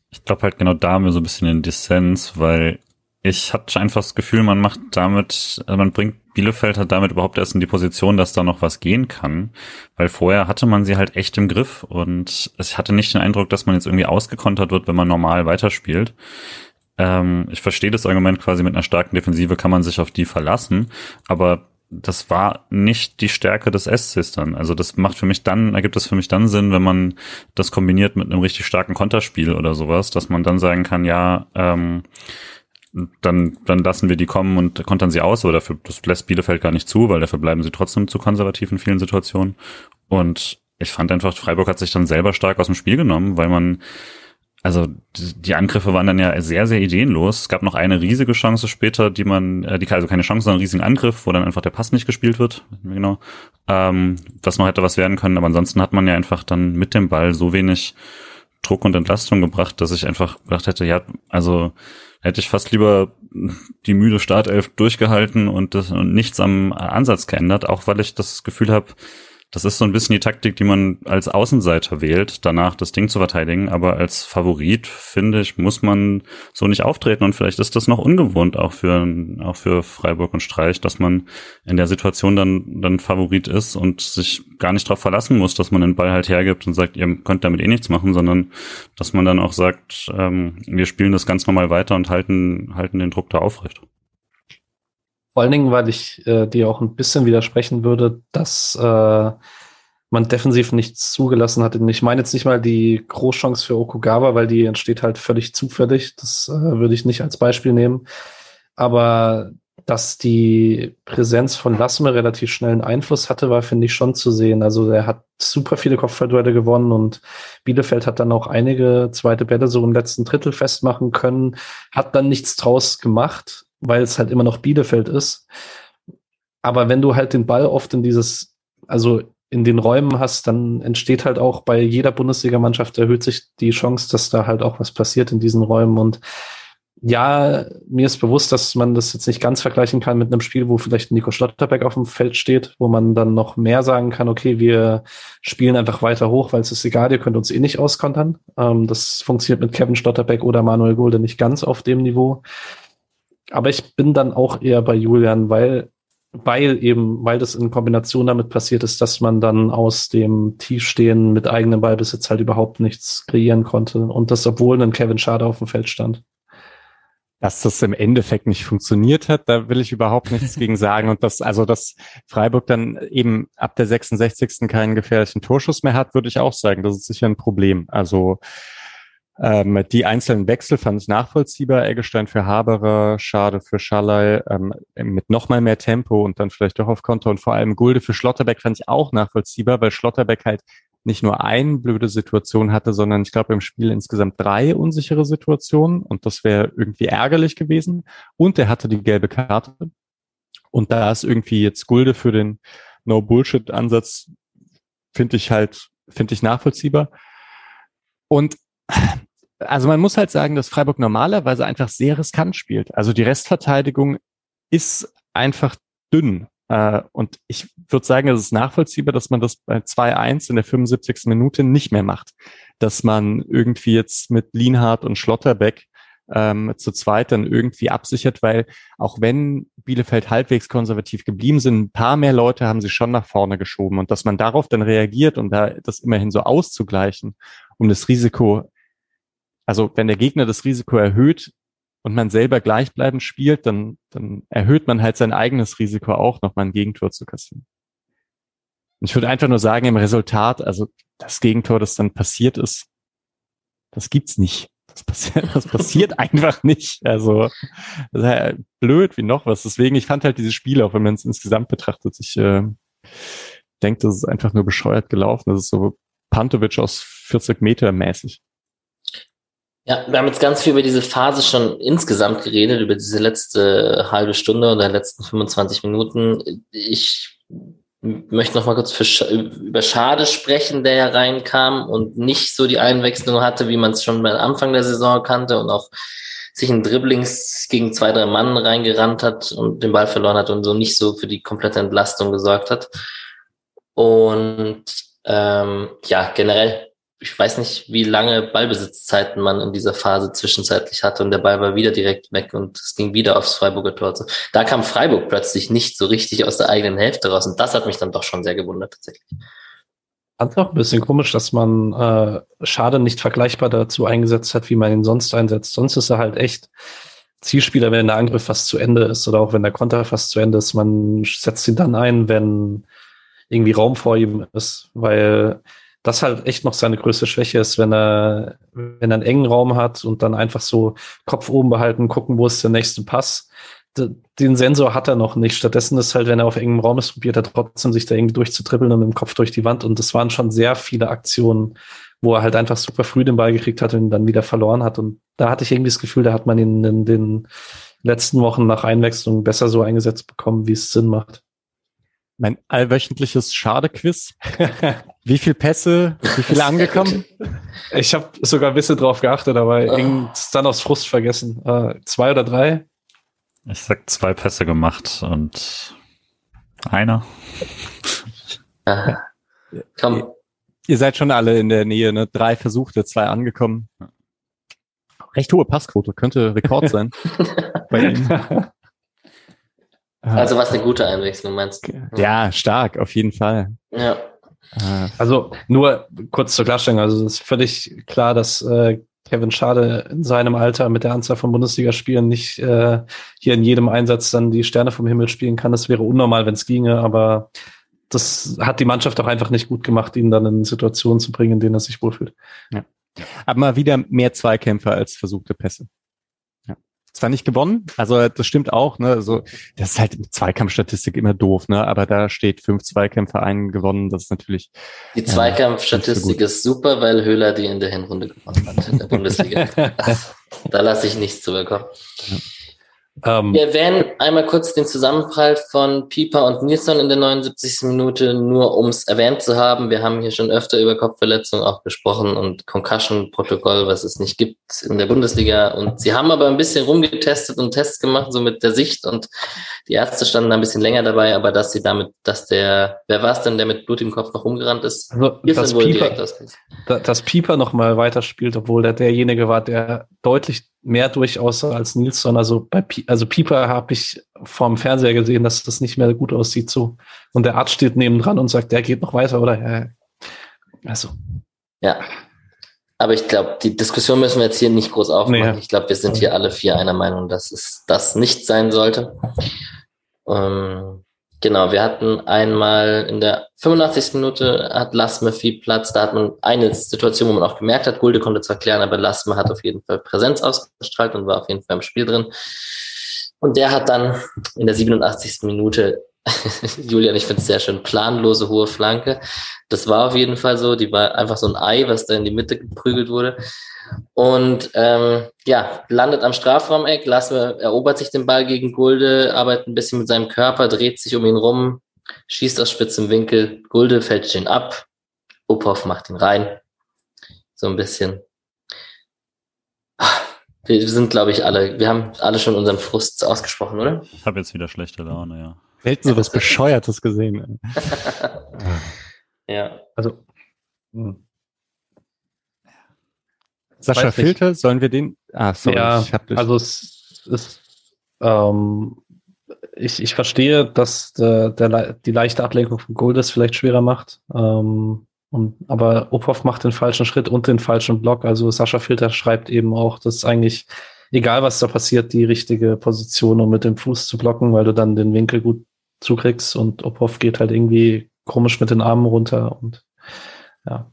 Ich glaube halt genau da haben wir so ein bisschen den Dissens, weil ich hatte einfach das Gefühl, man macht damit, also man bringt Bielefeld hat damit überhaupt erst in die Position, dass da noch was gehen kann, weil vorher hatte man sie halt echt im Griff und ich hatte nicht den Eindruck, dass man jetzt irgendwie ausgekontert wird, wenn man normal weiterspielt. Ähm, ich verstehe das Argument quasi mit einer starken Defensive kann man sich auf die verlassen, aber das war nicht die Stärke des SCs dann. Also das macht für mich dann, ergibt es für mich dann Sinn, wenn man das kombiniert mit einem richtig starken Konterspiel oder sowas, dass man dann sagen kann, ja, ähm, dann, dann lassen wir die kommen und kontern sie aus, aber dafür, das lässt Bielefeld gar nicht zu, weil dafür bleiben sie trotzdem zu konservativ in vielen Situationen. Und ich fand einfach, Freiburg hat sich dann selber stark aus dem Spiel genommen, weil man also die Angriffe waren dann ja sehr, sehr ideenlos. Es gab noch eine riesige Chance später, die man, äh, die also keine Chance, sondern einen riesigen Angriff, wo dann einfach der Pass nicht gespielt wird. Genau. Ähm, was noch hätte was werden können, aber ansonsten hat man ja einfach dann mit dem Ball so wenig Druck und Entlastung gebracht, dass ich einfach gedacht hätte, ja, also hätte ich fast lieber die müde Startelf durchgehalten und, das, und nichts am Ansatz geändert, auch weil ich das Gefühl habe, das ist so ein bisschen die Taktik, die man als Außenseiter wählt, danach das Ding zu verteidigen. Aber als Favorit, finde ich, muss man so nicht auftreten. Und vielleicht ist das noch ungewohnt auch für, auch für Freiburg und Streich, dass man in der Situation dann, dann Favorit ist und sich gar nicht darauf verlassen muss, dass man den Ball halt hergibt und sagt, ihr könnt damit eh nichts machen, sondern dass man dann auch sagt, ähm, wir spielen das ganz normal weiter und halten, halten den Druck da aufrecht. Vor allen Dingen, weil ich äh, dir auch ein bisschen widersprechen würde, dass äh, man defensiv nichts zugelassen hat. Und ich meine jetzt nicht mal die Großchance für Okugawa, weil die entsteht halt völlig zufällig. Das äh, würde ich nicht als Beispiel nehmen. Aber dass die Präsenz von Lassme relativ schnell einen Einfluss hatte, war, finde ich, schon zu sehen. Also er hat super viele Kopfballduelle gewonnen und Bielefeld hat dann auch einige zweite Bälle so im letzten Drittel festmachen können, hat dann nichts draus gemacht weil es halt immer noch Bielefeld ist. Aber wenn du halt den Ball oft in dieses, also in den Räumen hast, dann entsteht halt auch bei jeder Bundesligamannschaft erhöht sich die Chance, dass da halt auch was passiert in diesen Räumen. Und ja, mir ist bewusst, dass man das jetzt nicht ganz vergleichen kann mit einem Spiel, wo vielleicht Nico Schlotterbeck auf dem Feld steht, wo man dann noch mehr sagen kann, okay, wir spielen einfach weiter hoch, weil es ist egal, ihr könnt uns eh nicht auskontern. Ähm, das funktioniert mit Kevin Schlotterbeck oder Manuel Gulde nicht ganz auf dem Niveau. Aber ich bin dann auch eher bei Julian, weil, weil eben, weil das in Kombination damit passiert ist, dass man dann aus dem Tiefstehen mit eigenem Ballbesitz halt überhaupt nichts kreieren konnte. Und das, obwohl ein Kevin Schade auf dem Feld stand. Dass das im Endeffekt nicht funktioniert hat, da will ich überhaupt nichts gegen sagen. Und dass, also, dass Freiburg dann eben ab der 66. keinen gefährlichen Torschuss mehr hat, würde ich auch sagen. Das ist sicher ein Problem. Also, ähm, die einzelnen Wechsel fand ich nachvollziehbar. Eggestein für Haberer, Schade für Schallei, ähm, mit nochmal mehr Tempo und dann vielleicht doch auf Konto und vor allem Gulde für Schlotterbeck fand ich auch nachvollziehbar, weil Schlotterbeck halt nicht nur eine blöde Situation hatte, sondern ich glaube im Spiel insgesamt drei unsichere Situationen und das wäre irgendwie ärgerlich gewesen. Und er hatte die gelbe Karte. Und da ist irgendwie jetzt Gulde für den No-Bullshit-Ansatz, finde ich halt, finde ich nachvollziehbar. Und also man muss halt sagen, dass Freiburg normalerweise einfach sehr riskant spielt. Also die Restverteidigung ist einfach dünn. Äh, und ich würde sagen, es ist nachvollziehbar, dass man das bei 2-1 in der 75. Minute nicht mehr macht. Dass man irgendwie jetzt mit Lienhardt und Schlotterbeck ähm, zu zweit dann irgendwie absichert, weil auch wenn Bielefeld halbwegs konservativ geblieben sind, ein paar mehr Leute haben sie schon nach vorne geschoben und dass man darauf dann reagiert und da das immerhin so auszugleichen, um das Risiko also wenn der Gegner das Risiko erhöht und man selber gleichbleibend spielt, dann, dann erhöht man halt sein eigenes Risiko auch, nochmal ein Gegentor zu kassieren. Und ich würde einfach nur sagen, im Resultat, also das Gegentor, das dann passiert ist, das gibt's nicht. Das passiert, das passiert einfach nicht. Also das ist ja blöd wie noch was. Deswegen, ich fand halt diese Spiele, auch wenn man es insgesamt betrachtet, ich äh, denke, das ist einfach nur bescheuert gelaufen. Das ist so Pantovic aus 40 Meter mäßig. Ja, wir haben jetzt ganz viel über diese Phase schon insgesamt geredet, über diese letzte halbe Stunde oder letzten 25 Minuten. Ich möchte noch mal kurz für, über Schade sprechen, der ja reinkam und nicht so die Einwechslung hatte, wie man es schon beim Anfang der Saison kannte und auch sich in Dribblings gegen zwei, drei Mann reingerannt hat und den Ball verloren hat und so nicht so für die komplette Entlastung gesorgt hat. Und ähm, ja, generell ich weiß nicht, wie lange Ballbesitzzeiten man in dieser Phase zwischenzeitlich hatte und der Ball war wieder direkt weg und es ging wieder aufs Freiburger Tor. Da kam Freiburg plötzlich nicht so richtig aus der eigenen Hälfte raus und das hat mich dann doch schon sehr gewundert tatsächlich. Fand auch ein bisschen komisch, dass man äh, Schade nicht vergleichbar dazu eingesetzt hat, wie man ihn sonst einsetzt. Sonst ist er halt echt Zielspieler, wenn der Angriff fast zu Ende ist oder auch wenn der Konter fast zu Ende ist. Man setzt ihn dann ein, wenn irgendwie Raum vor ihm ist, weil das halt echt noch seine größte Schwäche ist, wenn er, wenn er einen engen Raum hat und dann einfach so Kopf oben behalten, gucken, wo ist der nächste Pass. Den Sensor hat er noch nicht. Stattdessen ist halt, wenn er auf engem Raum ist, probiert er trotzdem, sich da irgendwie durchzutrippeln und mit dem Kopf durch die Wand. Und das waren schon sehr viele Aktionen, wo er halt einfach super früh den Ball gekriegt hat und dann wieder verloren hat. Und da hatte ich irgendwie das Gefühl, da hat man ihn in den letzten Wochen nach Einwechslung besser so eingesetzt bekommen, wie es Sinn macht mein allwöchentliches Schade-Quiz. wie viele Pässe, wie viele angekommen? Ich habe sogar ein bisschen drauf geachtet, aber oh. irgendwie dann aus Frust vergessen. Äh, zwei oder drei? Ich sag zwei Pässe gemacht und einer. Komm. Ihr seid schon alle in der Nähe, ne? Drei versuchte, zwei angekommen. Recht hohe Passquote, könnte Rekord sein. bei Ihnen. Also was eine gute Einwechslung meinst du? Ja, stark, auf jeden Fall. Ja. Also nur kurz zur Klarstellung, also es ist völlig klar, dass äh, Kevin Schade in seinem Alter mit der Anzahl von Bundesligaspielen nicht äh, hier in jedem Einsatz dann die Sterne vom Himmel spielen kann. Das wäre unnormal, wenn es ginge, aber das hat die Mannschaft auch einfach nicht gut gemacht, ihn dann in Situationen zu bringen, in denen er sich wohlfühlt. Ja. Aber mal wieder mehr Zweikämpfer als versuchte Pässe zwar nicht gewonnen, also das stimmt auch, ne? Also das ist halt Zweikampfstatistik immer doof, ne? Aber da steht fünf Zweikämpfe ein gewonnen, das ist natürlich. Die Zweikampfstatistik äh, ist super, weil Höhler die in der Hinrunde gewonnen hat in der Bundesliga. da lasse ich nichts zu bekommen. Ja. Ähm, Wir erwähnen einmal kurz den Zusammenprall von Pieper und Nilsson in der 79. Minute, nur um es erwähnt zu haben. Wir haben hier schon öfter über Kopfverletzungen auch gesprochen und Concussion-Protokoll, was es nicht gibt in der Bundesliga. Und sie haben aber ein bisschen rumgetestet und Tests gemacht, so mit der Sicht. Und die Ärzte standen da ein bisschen länger dabei, aber dass sie damit, dass der, wer war es denn, der mit Blut im Kopf noch rumgerannt ist? Also, dass, Pieper, dass Pieper noch mal weiterspielt, obwohl der derjenige war, der deutlich mehr durchaus als Nilsson. Also bei P also Pieper habe ich vorm Fernseher gesehen, dass das nicht mehr gut aussieht so. Und der Arzt steht nebendran und sagt, der geht noch weiter, oder? Ja, also. Ja. Aber ich glaube, die Diskussion müssen wir jetzt hier nicht groß aufmachen. Nee. Ich glaube, wir sind hier alle vier einer Meinung, dass es das nicht sein sollte. Ähm, Genau, wir hatten einmal in der 85. Minute hat Lasme viel Platz. Da hat man eine Situation, wo man auch gemerkt hat, Gulde konnte zwar klären, aber Lasme hat auf jeden Fall Präsenz ausgestrahlt und war auf jeden Fall im Spiel drin. Und der hat dann in der 87. Minute, Julian, ich finde es sehr schön, planlose hohe Flanke. Das war auf jeden Fall so. Die war einfach so ein Ei, was da in die Mitte geprügelt wurde. Und ähm, ja, landet am Strafraumeck, Lasse erobert sich den Ball gegen Gulde, arbeitet ein bisschen mit seinem Körper, dreht sich um ihn rum, schießt aus spitzem Winkel, Gulde fällt ihn ab, Uphoff macht ihn rein. So ein bisschen. Wir sind, glaube ich, alle, wir haben alle schon unseren Frust ausgesprochen, oder? Ich habe jetzt wieder schlechte Laune, ja. Selten so was Bescheuertes gesehen. ja. Also, hm. Sascha Filter, sollen wir den? Ah, sorry, ja, ich hab dich. Also es ist, ähm, ich, ich verstehe, dass der, der, die leichte Ablenkung von Goldes vielleicht schwerer macht. Ähm, und, aber Ophoff macht den falschen Schritt und den falschen Block. Also Sascha Filter schreibt eben auch, dass eigentlich, egal was da passiert, die richtige Position, um mit dem Fuß zu blocken, weil du dann den Winkel gut zukriegst und Ophoff geht halt irgendwie komisch mit den Armen runter und ja.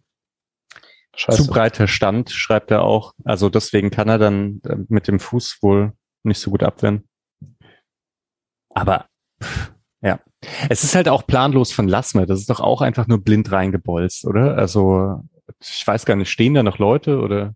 Scheiße. zu breiter Stand, schreibt er auch. Also deswegen kann er dann äh, mit dem Fuß wohl nicht so gut abwehren. Aber ja, es ist halt auch planlos von Lassmer. Das ist doch auch einfach nur blind reingebolzt, oder? Also ich weiß gar nicht, stehen da noch Leute oder?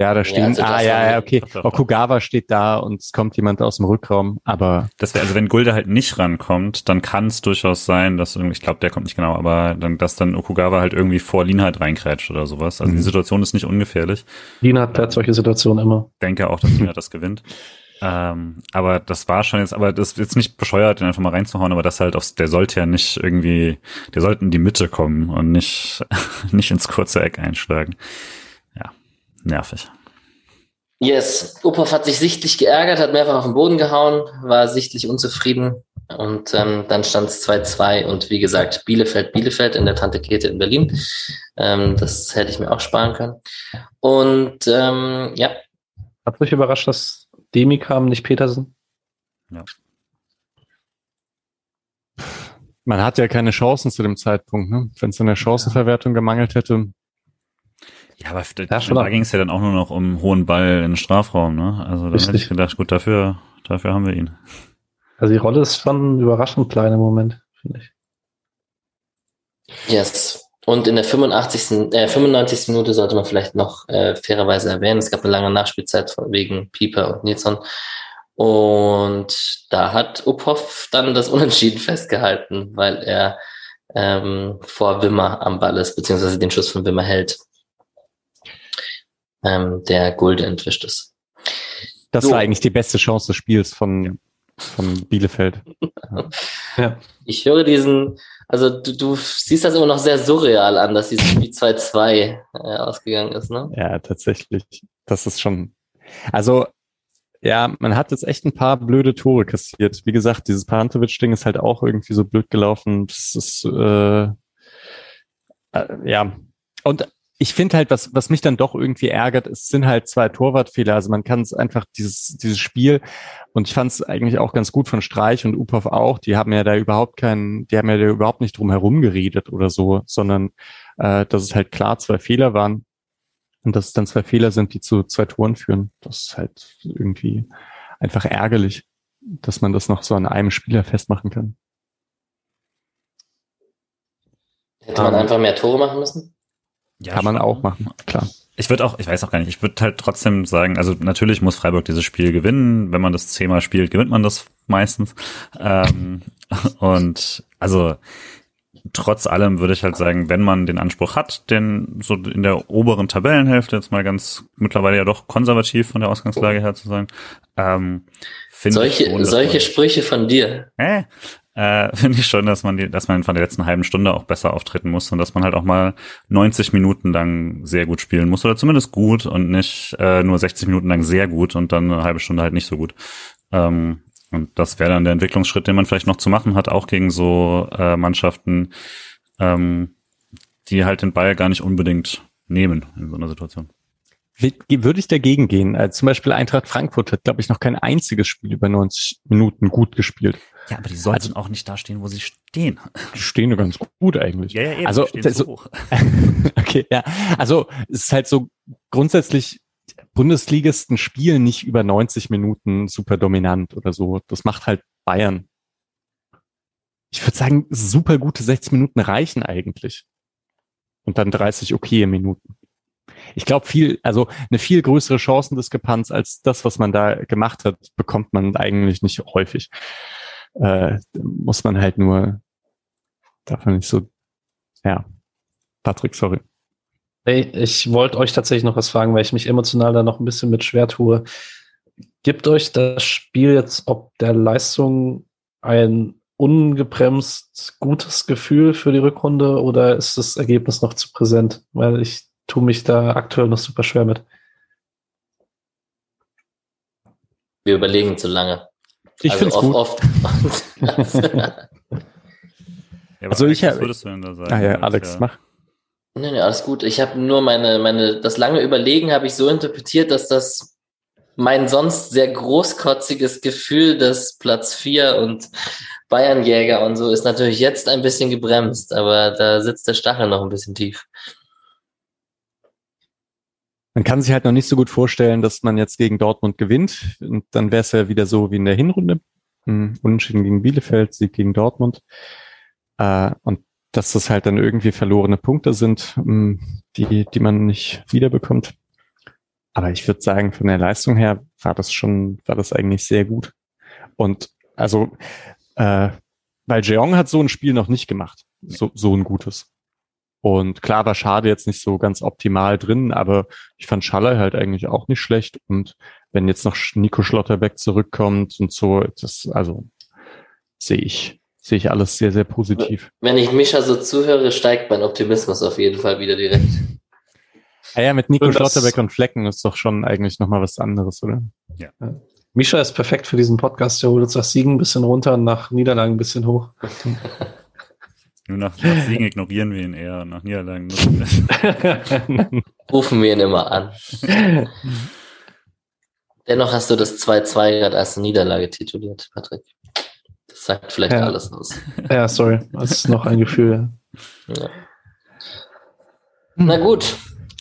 Ja, da stehen, ja, also ah, ja, ja, okay. Okugawa steht da und es kommt jemand aus dem Rückraum, aber. Das wäre, also wenn Gulde halt nicht rankommt, dann kann es durchaus sein, dass irgendwie, ich glaube, der kommt nicht genau, aber dann, dass dann Okugawa halt irgendwie vor Lin halt reinkrätscht oder sowas. Also mhm. die Situation ist nicht ungefährlich. Lin hat solche Situationen immer. Denke auch, dass Lin halt das gewinnt. Ähm, aber das war schon jetzt, aber das ist jetzt nicht bescheuert, den einfach mal reinzuhauen, aber das halt aufs, der sollte ja nicht irgendwie, der sollte in die Mitte kommen und nicht, nicht ins kurze Eck einschlagen nervig. Yes, Uphoff hat sich sichtlich geärgert, hat mehrfach auf den Boden gehauen, war sichtlich unzufrieden. Und ähm, dann stand es 2-2 und wie gesagt, Bielefeld, Bielefeld in der Tante Kete in Berlin. Ähm, das hätte ich mir auch sparen können. Und ähm, ja. Hat mich überrascht, dass Demi kam, nicht Petersen? Ja. Man hat ja keine Chancen zu dem Zeitpunkt. Ne? Wenn es in der Chancenverwertung gemangelt hätte, ja, aber da, da ging es ja dann auch nur noch um hohen Ball in den Strafraum, ne? Also da hätte ich gedacht, gut, dafür, dafür haben wir ihn. Also die Rolle ist schon überraschend klein im Moment, finde ich. Yes. Und in der 85. Äh, 95. Minute sollte man vielleicht noch äh, fairerweise erwähnen, es gab eine lange Nachspielzeit wegen Pieper und Nilsson. Und da hat Uphoff dann das Unentschieden festgehalten, weil er ähm, vor Wimmer am Ball ist, beziehungsweise den Schuss von Wimmer hält ähm, der Gulde entwischt ist. Das so. war eigentlich die beste Chance des Spiels von, von Bielefeld. ja. Ich höre diesen, also du, du siehst das immer noch sehr surreal an, dass dieses Spiel 2-2 äh, ausgegangen ist, ne? Ja, tatsächlich. Das ist schon, also ja, man hat jetzt echt ein paar blöde Tore kassiert. Wie gesagt, dieses Pantovic-Ding ist halt auch irgendwie so blöd gelaufen. Das ist, äh, äh, ja. Und ich finde halt, was, was mich dann doch irgendwie ärgert, es sind halt zwei Torwartfehler. Also man kann es einfach dieses, dieses Spiel und ich fand es eigentlich auch ganz gut von Streich und Upov auch. Die haben ja da überhaupt keinen, die haben ja da überhaupt nicht drum herum geredet oder so, sondern äh, dass es halt klar zwei Fehler waren und dass es dann zwei Fehler sind, die zu zwei Toren führen. Das ist halt irgendwie einfach ärgerlich, dass man das noch so an einem Spieler festmachen kann. Hätte man einfach mehr Tore machen müssen? Ja, Kann man schon. auch machen, klar. Ich würde auch, ich weiß auch gar nicht, ich würde halt trotzdem sagen, also natürlich muss Freiburg dieses Spiel gewinnen. Wenn man das zehnmal spielt, gewinnt man das meistens. Ähm, und also trotz allem würde ich halt sagen, wenn man den Anspruch hat, den so in der oberen Tabellenhälfte jetzt mal ganz mittlerweile ja doch konservativ von der Ausgangslage her zu sein, ähm, finde solche, ich schon, solche Sprüche von dir. Äh, äh, finde ich schon, dass man die, dass man von der letzten halben Stunde auch besser auftreten muss und dass man halt auch mal 90 Minuten lang sehr gut spielen muss oder zumindest gut und nicht äh, nur 60 Minuten lang sehr gut und dann eine halbe Stunde halt nicht so gut. Ähm, und das wäre dann der Entwicklungsschritt, den man vielleicht noch zu machen hat, auch gegen so äh, Mannschaften, ähm, die halt den Ball gar nicht unbedingt nehmen in so einer Situation. Würde ich dagegen gehen? Also zum Beispiel Eintracht Frankfurt hat, glaube ich, noch kein einziges Spiel über 90 Minuten gut gespielt. Ja, aber die sollten also, auch nicht da stehen, wo sie stehen. Die stehen ganz gut eigentlich. Ja, ja, eben, also, die so hoch. okay, ja. Also es ist halt so grundsätzlich Bundesligisten spielen nicht über 90 Minuten super dominant oder so. Das macht halt Bayern. Ich würde sagen, super gute 60 Minuten reichen eigentlich. Und dann 30 okay Minuten. Ich glaube, viel, also eine viel größere Chancendiskrepanz als das, was man da gemacht hat, bekommt man eigentlich nicht häufig äh, muss man halt nur, darf man nicht so, ja. Patrick, sorry. Hey, ich wollte euch tatsächlich noch was fragen, weil ich mich emotional da noch ein bisschen mit schwer tue. Gibt euch das Spiel jetzt ob der Leistung ein ungebremst gutes Gefühl für die Rückrunde oder ist das Ergebnis noch zu präsent? Weil ich tue mich da aktuell noch super schwer mit. Wir überlegen zu lange. Ich also finde es gut. Oft. ja, also ich habe. würdest du denn da sagen? Ah ja, Alex, ja. mach. Nee, nee, alles gut. Ich habe nur meine, meine, das lange Überlegen habe ich so interpretiert, dass das mein sonst sehr großkotziges Gefühl des Platz 4 und Bayernjäger und so ist natürlich jetzt ein bisschen gebremst, aber da sitzt der Stachel noch ein bisschen tief. Man kann sich halt noch nicht so gut vorstellen, dass man jetzt gegen Dortmund gewinnt. Und dann wäre es ja wieder so wie in der Hinrunde. Hm, Unentschieden gegen Bielefeld, Sieg gegen Dortmund. Äh, und dass das halt dann irgendwie verlorene Punkte sind, hm, die, die man nicht wiederbekommt. Aber ich würde sagen, von der Leistung her war das schon, war das eigentlich sehr gut. Und also, äh, weil Jeong hat so ein Spiel noch nicht gemacht. So, so ein gutes. Und klar war Schade jetzt nicht so ganz optimal drin, aber ich fand Schaller halt eigentlich auch nicht schlecht. Und wenn jetzt noch Nico Schlotterbeck zurückkommt und so, das, also sehe ich, sehe ich alles sehr, sehr positiv. Wenn ich Mischa so zuhöre, steigt mein Optimismus auf jeden Fall wieder direkt. Ah ja, mit Nico und Schlotterbeck und Flecken ist doch schon eigentlich nochmal was anderes, oder? Ja. Mischa ist perfekt für diesen Podcast. Der holt uns nach Siegen ein bisschen runter und nach Niederlagen ein bisschen hoch. Nur nach, nach Siegen ignorieren wir ihn eher, nach Niederlagen rufen wir ihn immer an. Dennoch hast du das 2-2 gerade als Niederlage tituliert, Patrick. Das sagt vielleicht ja. alles aus. Ja, sorry. Das ist noch ein Gefühl. Ja. Na gut.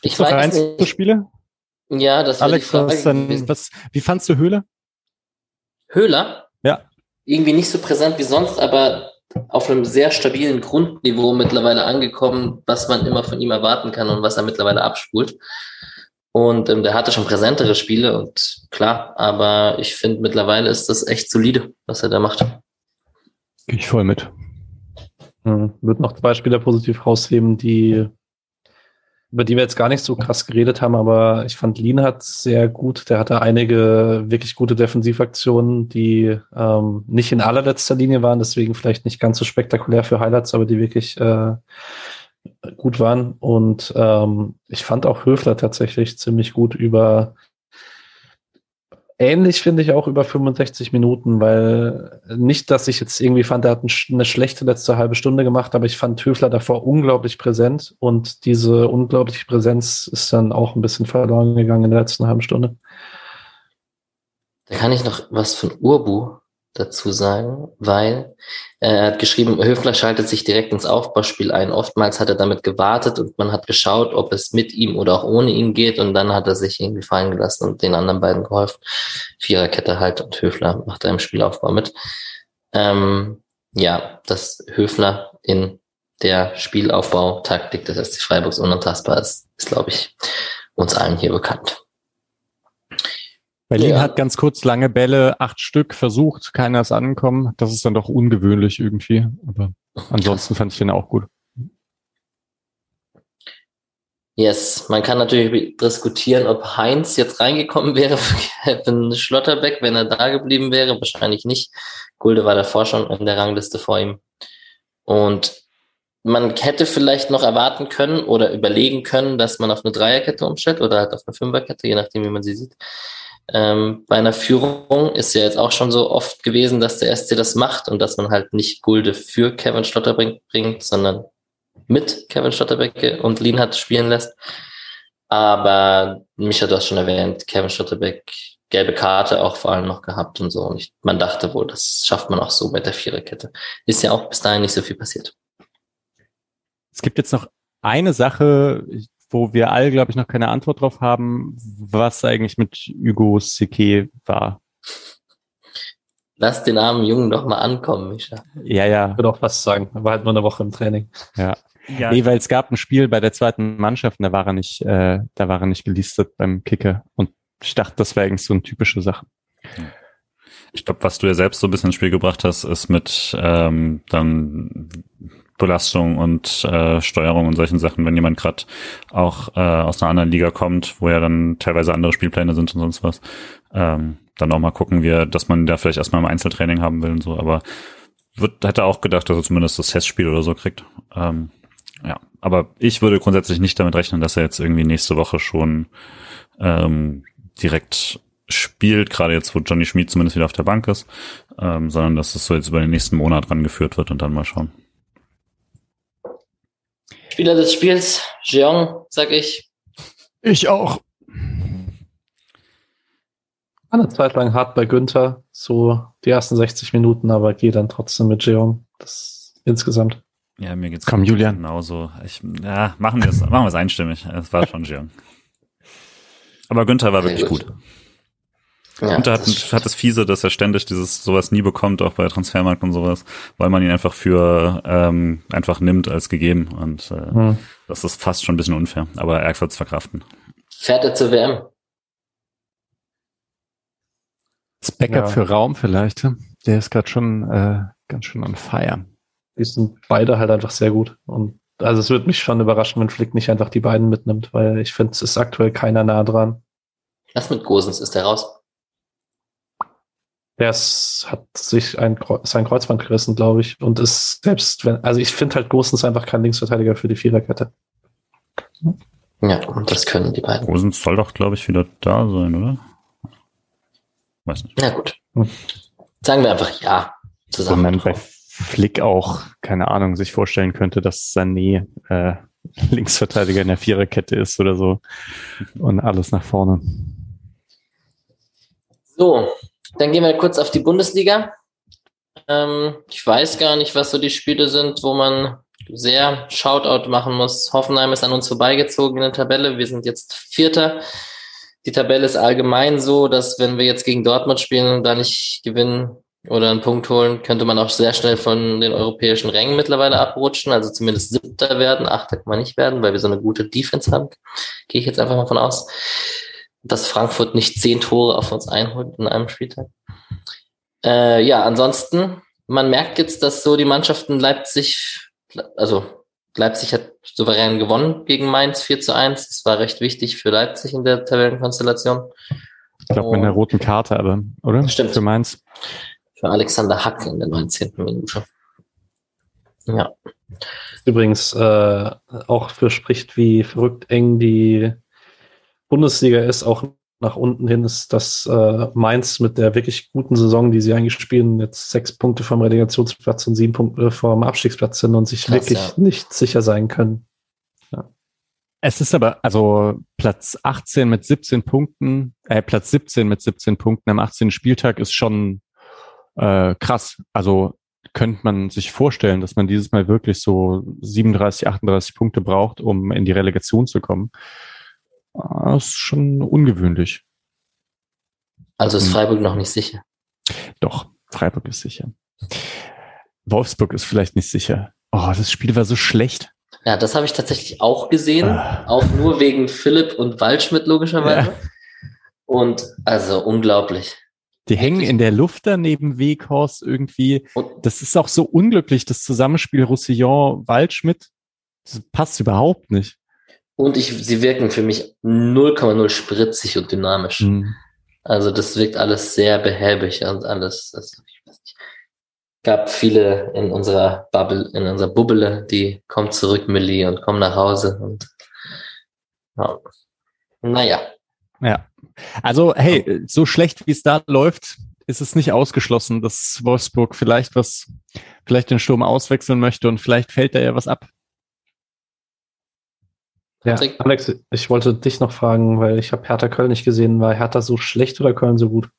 Ich Gibt's weiß nicht. Spiele? Ja, das Alex, was, dann, was, wie fandst du Höhler? Höhler? Ja. Irgendwie nicht so präsent wie sonst, aber auf einem sehr stabilen Grundniveau mittlerweile angekommen, was man immer von ihm erwarten kann und was er mittlerweile abspult. Und ähm, der hatte schon präsentere Spiele und klar, aber ich finde mittlerweile ist das echt solide, was er da macht. Gehe ich voll mit. Hm, wird noch zwei Spieler positiv rausheben, die über die wir jetzt gar nicht so krass geredet haben, aber ich fand Lienhardt sehr gut. Der hatte einige wirklich gute Defensivaktionen, die ähm, nicht in allerletzter Linie waren, deswegen vielleicht nicht ganz so spektakulär für Highlights, aber die wirklich äh, gut waren. Und ähm, ich fand auch Höfler tatsächlich ziemlich gut über ähnlich finde ich auch über 65 Minuten, weil nicht, dass ich jetzt irgendwie fand, er hat eine schlechte letzte halbe Stunde gemacht, aber ich fand Höfler davor unglaublich präsent und diese unglaubliche Präsenz ist dann auch ein bisschen verloren gegangen in der letzten halben Stunde. Da kann ich noch was von Urbu dazu sagen, weil äh, er hat geschrieben, Höfler schaltet sich direkt ins Aufbauspiel ein. Oftmals hat er damit gewartet und man hat geschaut, ob es mit ihm oder auch ohne ihn geht und dann hat er sich irgendwie fallen gelassen und den anderen beiden geholfen. Viererkette halt und Höfler macht da im Spielaufbau mit. Ähm, ja, dass Höfler in der Spielaufbautaktik des SC Freiburgs unantastbar ist, ist, glaube ich, uns allen hier bekannt. Berlin ja. hat ganz kurz lange Bälle, acht Stück versucht, keiner ist angekommen. Das ist dann doch ungewöhnlich irgendwie. Aber ansonsten fand ich den auch gut. Yes, man kann natürlich diskutieren, ob Heinz jetzt reingekommen wäre für Kevin Schlotterbeck, wenn er da geblieben wäre. Wahrscheinlich nicht. Gulde war davor schon in der Rangliste vor ihm. Und man hätte vielleicht noch erwarten können oder überlegen können, dass man auf eine Dreierkette umstellt oder halt auf eine Fünferkette, je nachdem, wie man sie sieht. Ähm, bei einer Führung ist ja jetzt auch schon so oft gewesen, dass der SC das macht und dass man halt nicht Gulde für Kevin Stotterbeck bringt, sondern mit Kevin Stotterbeck und Lienhardt spielen lässt. Aber Micha, du hast schon erwähnt, Kevin Stotterbeck gelbe Karte auch vor allem noch gehabt und so. Und ich, man dachte wohl, das schafft man auch so mit der Viererkette. Ist ja auch bis dahin nicht so viel passiert. Es gibt jetzt noch eine Sache, wo wir alle, glaube ich, noch keine Antwort drauf haben, was eigentlich mit Hugo Sike war. Lass den armen Jungen doch mal ankommen, Micha. Ja, ja. Ich würde auch was sagen. Er war halt nur eine Woche im Training. Ja. ja. Nee, weil es gab ein Spiel bei der zweiten Mannschaft und da war er nicht, äh, da war er nicht gelistet beim Kicker. Und ich dachte, das wäre eigentlich so eine typische Sache. Ich glaube, was du ja selbst so ein bisschen ins Spiel gebracht hast, ist mit ähm, dann Belastung und äh, Steuerung und solchen Sachen, wenn jemand gerade auch äh, aus einer anderen Liga kommt, wo ja dann teilweise andere Spielpläne sind und sonst was, ähm, dann auch mal gucken wir, dass man da vielleicht erstmal im Einzeltraining haben will und so, aber wird, hätte auch gedacht, dass er zumindest das Testspiel oder so kriegt. Ähm, ja, aber ich würde grundsätzlich nicht damit rechnen, dass er jetzt irgendwie nächste Woche schon ähm, direkt spielt, gerade jetzt, wo Johnny Schmid zumindest wieder auf der Bank ist, ähm, sondern dass es so jetzt über den nächsten Monat rangeführt wird und dann mal schauen. Spieler des Spiels, Jeong, sag ich. Ich auch. Eine Zeit lang hart bei Günther, so die ersten 60 Minuten, aber gehe dann trotzdem mit Jeong. Das insgesamt. Ja, mir geht's Komm, Julian. genauso. Ich, ja, machen wir es, machen wir es einstimmig. Es war schon Jeong. Aber Günther war wirklich gut. gut. Ja, und er hat, hat das Fiese, dass er ständig dieses sowas nie bekommt, auch bei Transfermarkt und sowas, weil man ihn einfach für ähm, einfach nimmt als gegeben. Und äh, hm. das ist fast schon ein bisschen unfair. Aber er wird es verkraften. Fährt er zur WM? Das Backup ja. für Raum vielleicht. Der ist gerade schon äh, ganz schön an Feier. Die sind beide halt einfach sehr gut. Und also es würde mich schon überraschen, wenn Flick nicht einfach die beiden mitnimmt, weil ich finde, es ist aktuell keiner nah dran. Was mit Gosens? Ist der raus? Der ist, hat sich ein, sein Kreuzband gerissen, glaube ich, und ist selbst, wenn, also ich finde halt Gosens einfach kein Linksverteidiger für die Viererkette. Ja, und das können die beiden. Gosens soll doch, glaube ich, wieder da sein, oder? Weiß nicht. Na gut. Hm. Sagen wir einfach ja. Zusammen. Und bei Flick auch, keine Ahnung, sich vorstellen könnte, dass Sané äh, Linksverteidiger in der Viererkette ist oder so. Und alles nach vorne. So, dann gehen wir kurz auf die Bundesliga. Ähm, ich weiß gar nicht, was so die Spiele sind, wo man sehr Shoutout machen muss. Hoffenheim ist an uns vorbeigezogen in der Tabelle. Wir sind jetzt Vierter. Die Tabelle ist allgemein so, dass wenn wir jetzt gegen Dortmund spielen und da nicht gewinnen oder einen Punkt holen, könnte man auch sehr schnell von den europäischen Rängen mittlerweile abrutschen, also zumindest Siebter werden. Achter kann man nicht werden, weil wir so eine gute Defense haben. Gehe ich jetzt einfach mal von aus dass Frankfurt nicht zehn Tore auf uns einholt in einem Spieltag. Äh, ja, ansonsten, man merkt jetzt, dass so die Mannschaften Leipzig, also Leipzig hat souverän gewonnen gegen Mainz 4 zu 1. Das war recht wichtig für Leipzig in der Tabellenkonstellation. Ich glaube, mit einer roten Karte aber, oder? Stimmt. Für Mainz. Für Alexander Hack in der 19. Minute. Ja. Übrigens äh, auch für spricht, wie verrückt eng die Bundesliga ist, auch nach unten hin, ist, dass äh, Mainz mit der wirklich guten Saison, die sie eigentlich spielen, jetzt sechs Punkte vom Relegationsplatz und sieben Punkte vom Abstiegsplatz sind und sich Krass, wirklich ja. nicht sicher sein können. Ja. Es ist aber, also Platz 18 mit 17 Punkten, äh, Platz 17 mit 17 Punkten am 18. Spieltag ist schon äh, krass. Also könnte man sich vorstellen, dass man dieses Mal wirklich so 37, 38 Punkte braucht, um in die Relegation zu kommen. Das ist schon ungewöhnlich. Also ist hm. Freiburg noch nicht sicher? Doch, Freiburg ist sicher. Wolfsburg ist vielleicht nicht sicher. Oh, das Spiel war so schlecht. Ja, das habe ich tatsächlich auch gesehen. Ah. Auch nur wegen Philipp und Waldschmidt logischerweise. Ja. Und also unglaublich. Die hängen in der Luft da neben Weghorst irgendwie. Und das ist auch so unglücklich, das Zusammenspiel Roussillon-Waldschmidt. Das passt überhaupt nicht. Und ich, sie wirken für mich 0,0 spritzig und dynamisch. Mhm. Also das wirkt alles sehr behäbig und alles. Also ich weiß nicht. Gab viele in unserer Bubble, in unserer Bubble, die kommen zurück, Millie, und kommen nach Hause und ja. naja. Ja. Also, hey, so schlecht wie es da läuft, ist es nicht ausgeschlossen, dass Wolfsburg vielleicht was, vielleicht den Sturm auswechseln möchte und vielleicht fällt da ja was ab. Ja, Alex, ich wollte dich noch fragen, weil ich habe Hertha Köln nicht gesehen. War Hertha so schlecht oder Köln so gut?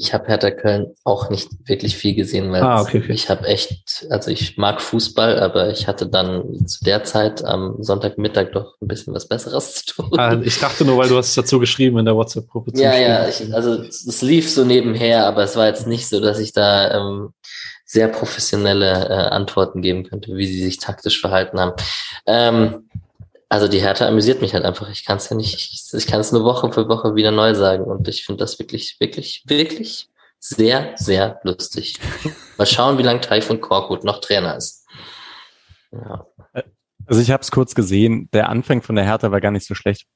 Ich habe Hertha Köln auch nicht wirklich viel gesehen, weil ah, okay, okay. ich habe echt, also ich mag Fußball, aber ich hatte dann zu der Zeit am Sonntagmittag doch ein bisschen was Besseres zu tun. Ah, ich dachte nur, weil du hast es dazu geschrieben in der WhatsApp-Gruppe. Ja, ja, ich, also es lief so nebenher, aber es war jetzt nicht so, dass ich da ähm, sehr professionelle äh, Antworten geben könnte, wie sie sich taktisch verhalten haben. Ähm, also die Härte amüsiert mich halt einfach. Ich kann es ja nicht, ich, ich kann es nur Woche für Woche wieder neu sagen und ich finde das wirklich, wirklich, wirklich sehr, sehr lustig. Mal schauen, wie lange Taifun Korkut noch Trainer ist. Ja. Also ich habe es kurz gesehen, der Anfang von der Hertha war gar nicht so schlecht.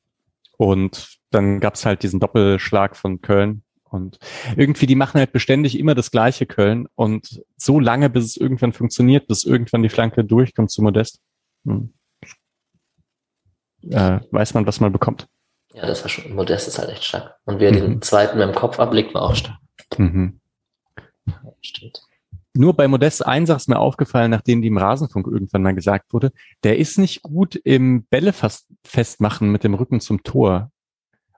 Und dann gab es halt diesen Doppelschlag von Köln, und irgendwie, die machen halt beständig immer das gleiche Köln und so lange, bis es irgendwann funktioniert, bis irgendwann die Flanke durchkommt zu Modest. Hm. Äh, weiß man, was man bekommt. Ja, das war schon, Modest ist halt echt stark. Und wer mhm. den zweiten mit dem Kopf ablegt, war auch stark. Mhm. stimmt. Nur bei Modest ein ist mir aufgefallen, nachdem die im Rasenfunk irgendwann mal gesagt wurde, der ist nicht gut im Bälle festmachen mit dem Rücken zum Tor.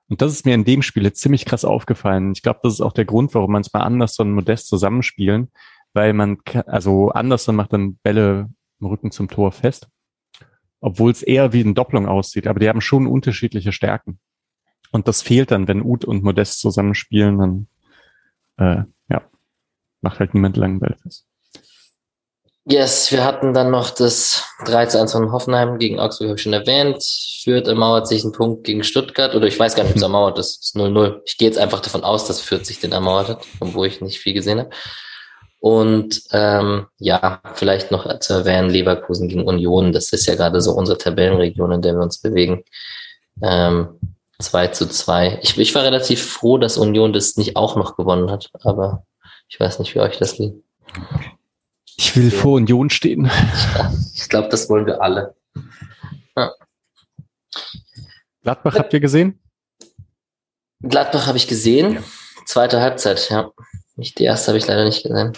Und das ist mir in dem Spiel jetzt ziemlich krass aufgefallen. Ich glaube, das ist auch der Grund, warum manchmal Anderson und Modest zusammenspielen, weil man, also Anderson macht dann Bälle im Rücken zum Tor fest, obwohl es eher wie eine Doppelung aussieht. Aber die haben schon unterschiedliche Stärken. Und das fehlt dann, wenn Uth und Modest zusammenspielen, dann äh, ja, macht halt niemand langen Ball fest. Yes, wir hatten dann noch das 3 zu 1 von Hoffenheim gegen Augsburg, habe ich schon erwähnt. Fürth ermauert sich einen Punkt gegen Stuttgart, oder ich weiß gar nicht, ob es ermauert ist, es ist 0-0. Ich gehe jetzt einfach davon aus, dass Fürth sich den ermauert hat, obwohl ich nicht viel gesehen habe. Und ähm, ja, vielleicht noch zu erwähnen, Leverkusen gegen Union, das ist ja gerade so unsere Tabellenregion, in der wir uns bewegen. Ähm, 2 zu 2. Ich, ich war relativ froh, dass Union das nicht auch noch gewonnen hat, aber ich weiß nicht, wie euch das liegt. Ich will vor Union stehen. Ja, ich glaube, das wollen wir alle. Ja. Gladbach habt ihr gesehen? Gladbach habe ich gesehen. Zweite Halbzeit, ja. Nicht die erste habe ich leider nicht gesehen.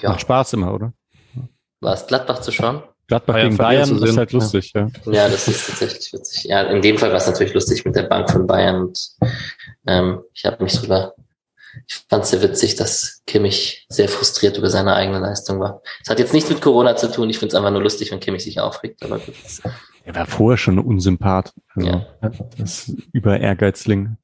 Ja. Macht Spaß immer, oder? War es Gladbach zu schauen? Gladbach Bayern gegen Bayern ist halt lustig, ja. ja. das ist tatsächlich witzig. Ja, in dem Fall war es natürlich lustig mit der Bank von Bayern und ähm, ich habe mich drüber ich fand es sehr witzig, dass Kimmich sehr frustriert über seine eigene Leistung war. Es hat jetzt nichts mit Corona zu tun. Ich finde es einfach nur lustig, wenn Kimmich sich aufregt. Aber gut. Er war vorher schon ein Unsympath. Also, ja. Das über Ehrgeizling.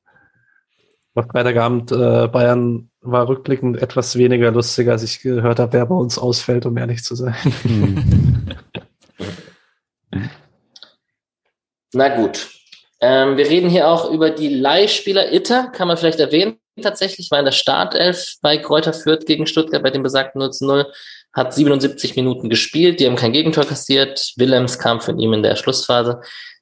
Auf Freitagabend äh, Bayern war rückblickend etwas weniger lustig, als ich gehört habe, wer bei uns ausfällt, um ehrlich zu sein. Hm. Na gut. Ähm, wir reden hier auch über die Leihspieler Itter, kann man vielleicht erwähnen tatsächlich, war in der Startelf bei Kräuter Fürth gegen Stuttgart bei dem besagten 0 zu 0, hat 77 Minuten gespielt, die haben kein Gegentor kassiert. Willems kam von ihm in der Schlussphase.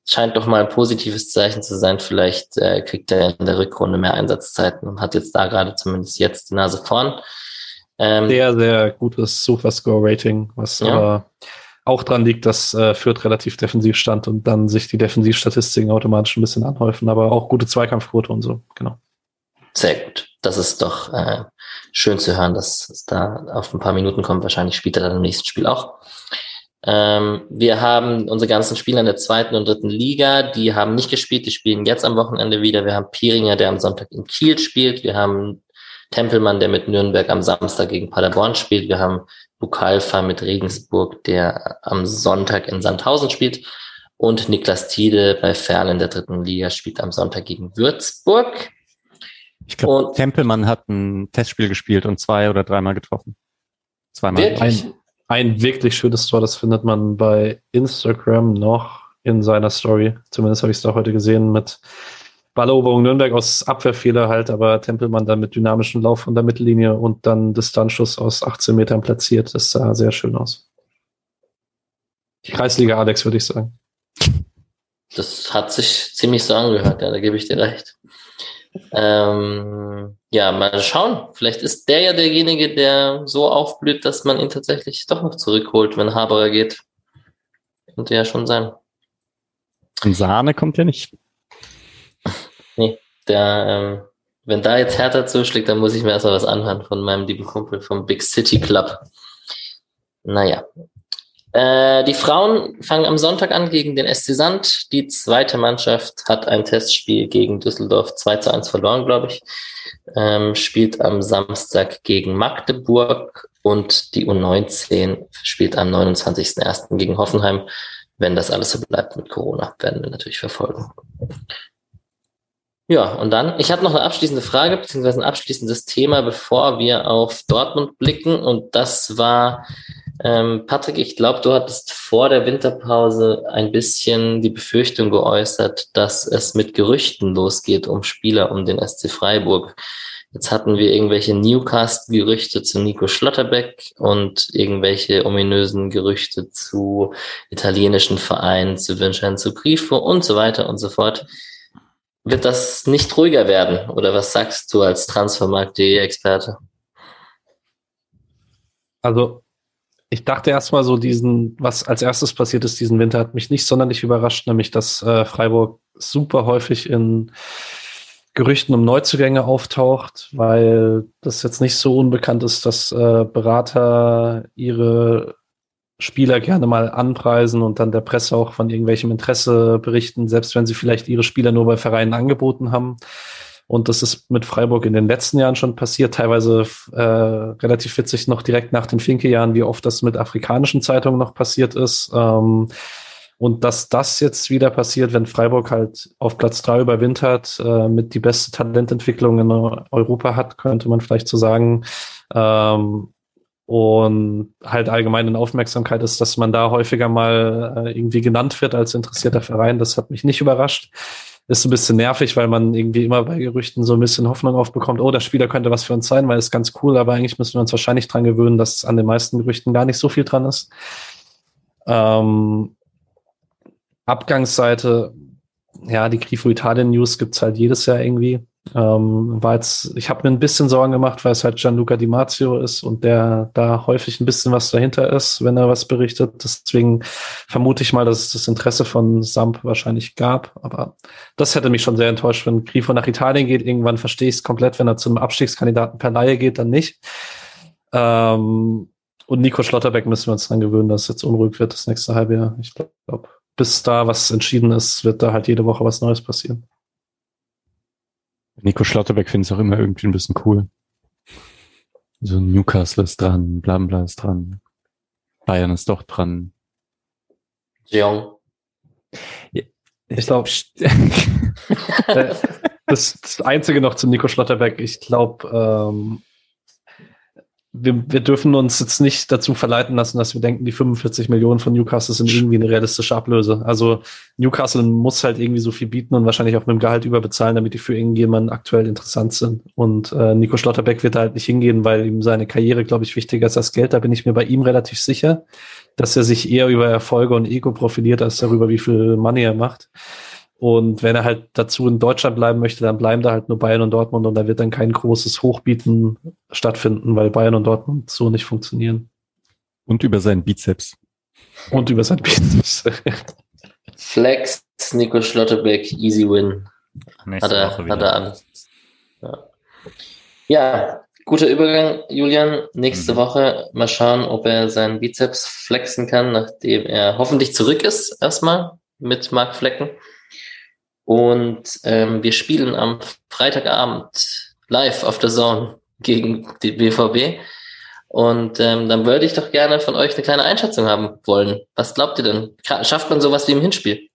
Scheint doch mal ein positives Zeichen zu sein. Vielleicht äh, kriegt er in der Rückrunde mehr Einsatzzeiten und hat jetzt da gerade zumindest jetzt die Nase vorn. Ähm, sehr, sehr gutes Sofa-Score-Rating, was ja. aber auch dran liegt, dass äh, Fürth relativ defensiv stand und dann sich die Defensivstatistiken automatisch ein bisschen anhäufen, aber auch gute Zweikampfquote und so, genau. Sehr gut. Das ist doch äh, schön zu hören, dass es da auf ein paar Minuten kommt. Wahrscheinlich spielt er dann im nächsten Spiel auch. Ähm, wir haben unsere ganzen Spieler in der zweiten und dritten Liga, die haben nicht gespielt, die spielen jetzt am Wochenende wieder. Wir haben Pieringer, der am Sonntag in Kiel spielt. Wir haben Tempelmann, der mit Nürnberg am Samstag gegen Paderborn spielt. Wir haben Bukalfa mit Regensburg, der am Sonntag in Sandhausen spielt. Und Niklas Tiede bei Fern in der dritten Liga spielt am Sonntag gegen Würzburg. Ich glaube, Tempelmann hat ein Testspiel gespielt und zwei oder dreimal getroffen. Zweimal. Ein, ein wirklich schönes Tor, das findet man bei Instagram noch in seiner Story. Zumindest habe ich es da heute gesehen mit Balleroberung Nürnberg aus Abwehrfehler halt, aber Tempelmann dann mit dynamischem Lauf von der Mittellinie und dann Distanzschuss aus 18 Metern platziert. Das sah sehr schön aus. Kreisliga Alex, würde ich sagen. Das hat sich ziemlich so angehört, ja, da gebe ich dir recht. Ähm, ja, mal schauen. Vielleicht ist der ja derjenige, der so aufblüht, dass man ihn tatsächlich doch noch zurückholt, wenn Haberer geht. Könnte ja schon sein. Und Sahne kommt ja nicht. Nee, der, ähm, wenn da jetzt Hertha zuschlägt, dann muss ich mir erstmal was anhören von meinem lieben Kumpel vom Big City Club. Naja, äh, die Frauen fangen am Sonntag an gegen den SC Sand. Die zweite Mannschaft hat ein Testspiel gegen Düsseldorf 2 zu 1 verloren, glaube ich. Ähm, spielt am Samstag gegen Magdeburg und die U19 spielt am 29.01. gegen Hoffenheim. Wenn das alles so bleibt mit Corona, werden wir natürlich verfolgen. Ja, und dann, ich habe noch eine abschließende Frage, beziehungsweise ein abschließendes Thema, bevor wir auf Dortmund blicken. Und das war, ähm, Patrick, ich glaube, du hattest vor der Winterpause ein bisschen die Befürchtung geäußert, dass es mit Gerüchten losgeht um Spieler um den SC Freiburg. Jetzt hatten wir irgendwelche Newcast-Gerüchte zu Nico Schlotterbeck und irgendwelche ominösen Gerüchte zu italienischen Vereinen, zu Vincenzo Grifo und so weiter und so fort. Wird das nicht ruhiger werden? Oder was sagst du als Transfermarkt.de-Experte? Also ich dachte erstmal so diesen, was als erstes passiert ist diesen Winter, hat mich nicht sonderlich überrascht, nämlich dass äh, Freiburg super häufig in Gerüchten um Neuzugänge auftaucht, weil das jetzt nicht so unbekannt ist, dass äh, Berater ihre Spieler gerne mal anpreisen und dann der Presse auch von irgendwelchem Interesse berichten, selbst wenn sie vielleicht ihre Spieler nur bei Vereinen angeboten haben. Und das ist mit Freiburg in den letzten Jahren schon passiert, teilweise äh, relativ witzig noch direkt nach den Finke-Jahren, wie oft das mit afrikanischen Zeitungen noch passiert ist. Ähm, Und dass das jetzt wieder passiert, wenn Freiburg halt auf Platz drei überwintert, äh, mit die beste Talententwicklung in Europa hat, könnte man vielleicht so sagen. Ähm, und halt allgemein in Aufmerksamkeit ist, dass man da häufiger mal äh, irgendwie genannt wird als interessierter Verein. Das hat mich nicht überrascht. Ist ein bisschen nervig, weil man irgendwie immer bei Gerüchten so ein bisschen Hoffnung aufbekommt, oh, der Spieler könnte was für uns sein, weil es ganz cool, aber eigentlich müssen wir uns wahrscheinlich dran gewöhnen, dass an den meisten Gerüchten gar nicht so viel dran ist. Ähm, Abgangsseite, ja, die Grifo Italien News gibt's halt jedes Jahr irgendwie. Ähm, war ich habe mir ein bisschen Sorgen gemacht, weil es halt Gianluca Di Marzio ist und der da häufig ein bisschen was dahinter ist, wenn er was berichtet. Deswegen vermute ich mal, dass es das Interesse von Samp wahrscheinlich gab. Aber das hätte mich schon sehr enttäuscht, wenn Grifo nach Italien geht. Irgendwann verstehe ich es komplett, wenn er zum Abstiegskandidaten per Laie geht, dann nicht. Ähm, und Nico Schlotterbeck müssen wir uns dann gewöhnen, dass es jetzt unruhig wird das nächste halbe Jahr. Ich glaube, bis da was entschieden ist, wird da halt jede Woche was Neues passieren. Nico Schlotterbeck finde ich auch immer irgendwie ein bisschen cool. So Newcastle ist dran, Blabla ist dran, Bayern ist doch dran. Jung. Ja, ich glaube, das, das Einzige noch zu Nico Schlotterbeck, ich glaube, ähm, wir, wir dürfen uns jetzt nicht dazu verleiten lassen, dass wir denken, die 45 Millionen von Newcastle sind irgendwie eine realistische Ablöse. Also Newcastle muss halt irgendwie so viel bieten und wahrscheinlich auch mit dem Gehalt überbezahlen, damit die für irgendjemanden aktuell interessant sind. Und äh, Nico Schlotterbeck wird halt nicht hingehen, weil ihm seine Karriere, glaube ich, wichtiger ist als Geld. Da bin ich mir bei ihm relativ sicher, dass er sich eher über Erfolge und Ego profiliert, als darüber, wie viel Money er macht. Und wenn er halt dazu in Deutschland bleiben möchte, dann bleiben da halt nur Bayern und Dortmund und da wird dann kein großes Hochbieten stattfinden, weil Bayern und Dortmund so nicht funktionieren. Und über seinen Bizeps. Und über seinen Bizeps. Flex, Nico Schlotterbeck, easy win. Nächste hat er, Woche wieder. Hat er alles. Ja. ja, guter Übergang, Julian. Nächste mhm. Woche mal schauen, ob er seinen Bizeps flexen kann, nachdem er hoffentlich zurück ist, erstmal mit Mark Flecken. Und ähm, wir spielen am Freitagabend live auf der Zone gegen die BVB. Und ähm, dann würde ich doch gerne von euch eine kleine Einschätzung haben wollen. Was glaubt ihr denn? Schafft man sowas wie im Hinspiel?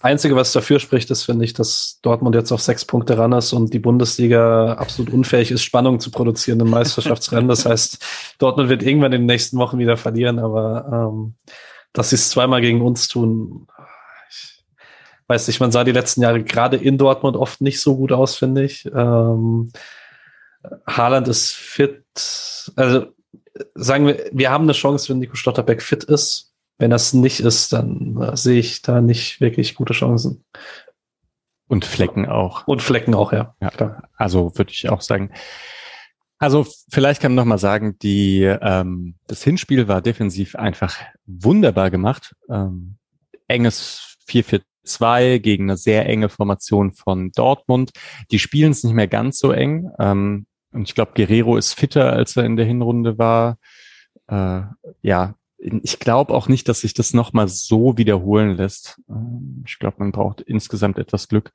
Einzige, was dafür spricht, ist, finde ich, dass Dortmund jetzt auf sechs Punkte ran ist und die Bundesliga absolut unfähig ist, Spannung zu produzieren im Meisterschaftsrennen. Das heißt, Dortmund wird irgendwann in den nächsten Wochen wieder verlieren, aber ähm, dass sie es zweimal gegen uns tun. Ich weiß nicht, man sah die letzten Jahre gerade in Dortmund oft nicht so gut aus, finde ich. Ähm, Haaland ist fit. Also sagen wir, wir haben eine Chance, wenn Nico Stotterbeck fit ist. Wenn das nicht ist, dann äh, sehe ich da nicht wirklich gute Chancen. Und Flecken auch. Und Flecken auch, ja. ja klar. Also würde ich auch sagen. Also vielleicht kann man noch mal sagen, die ähm, das Hinspiel war defensiv einfach wunderbar gemacht. Ähm, enges 4-4-2 gegen eine sehr enge Formation von Dortmund. Die spielen es nicht mehr ganz so eng. Ähm, und ich glaube, Guerrero ist fitter, als er in der Hinrunde war. Äh, ja, ich glaube auch nicht, dass sich das nochmal so wiederholen lässt. Ähm, ich glaube, man braucht insgesamt etwas Glück.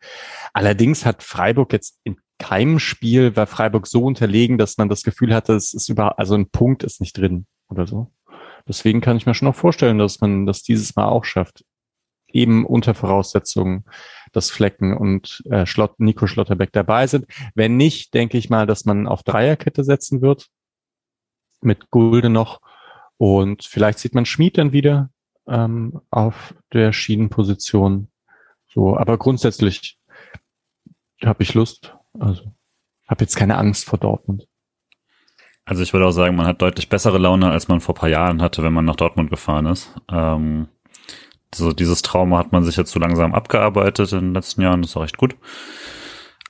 Allerdings hat Freiburg jetzt in keinem Spiel war Freiburg so unterlegen, dass man das Gefühl hatte, es ist über, also ein Punkt ist nicht drin oder so. Deswegen kann ich mir schon noch vorstellen, dass man das dieses Mal auch schafft. Eben unter Voraussetzungen, dass Flecken und äh, Schlott, Nico Schlotterbeck dabei sind. Wenn nicht, denke ich mal, dass man auf Dreierkette setzen wird. Mit Gulde noch. Und vielleicht sieht man Schmied dann wieder ähm, auf der Schienenposition. So, aber grundsätzlich habe ich Lust. Also habe jetzt keine Angst vor Dortmund. Also ich würde auch sagen, man hat deutlich bessere Laune, als man vor paar Jahren hatte, wenn man nach Dortmund gefahren ist. Ähm, so dieses Trauma hat man sich jetzt so langsam abgearbeitet in den letzten Jahren, das ist auch echt gut.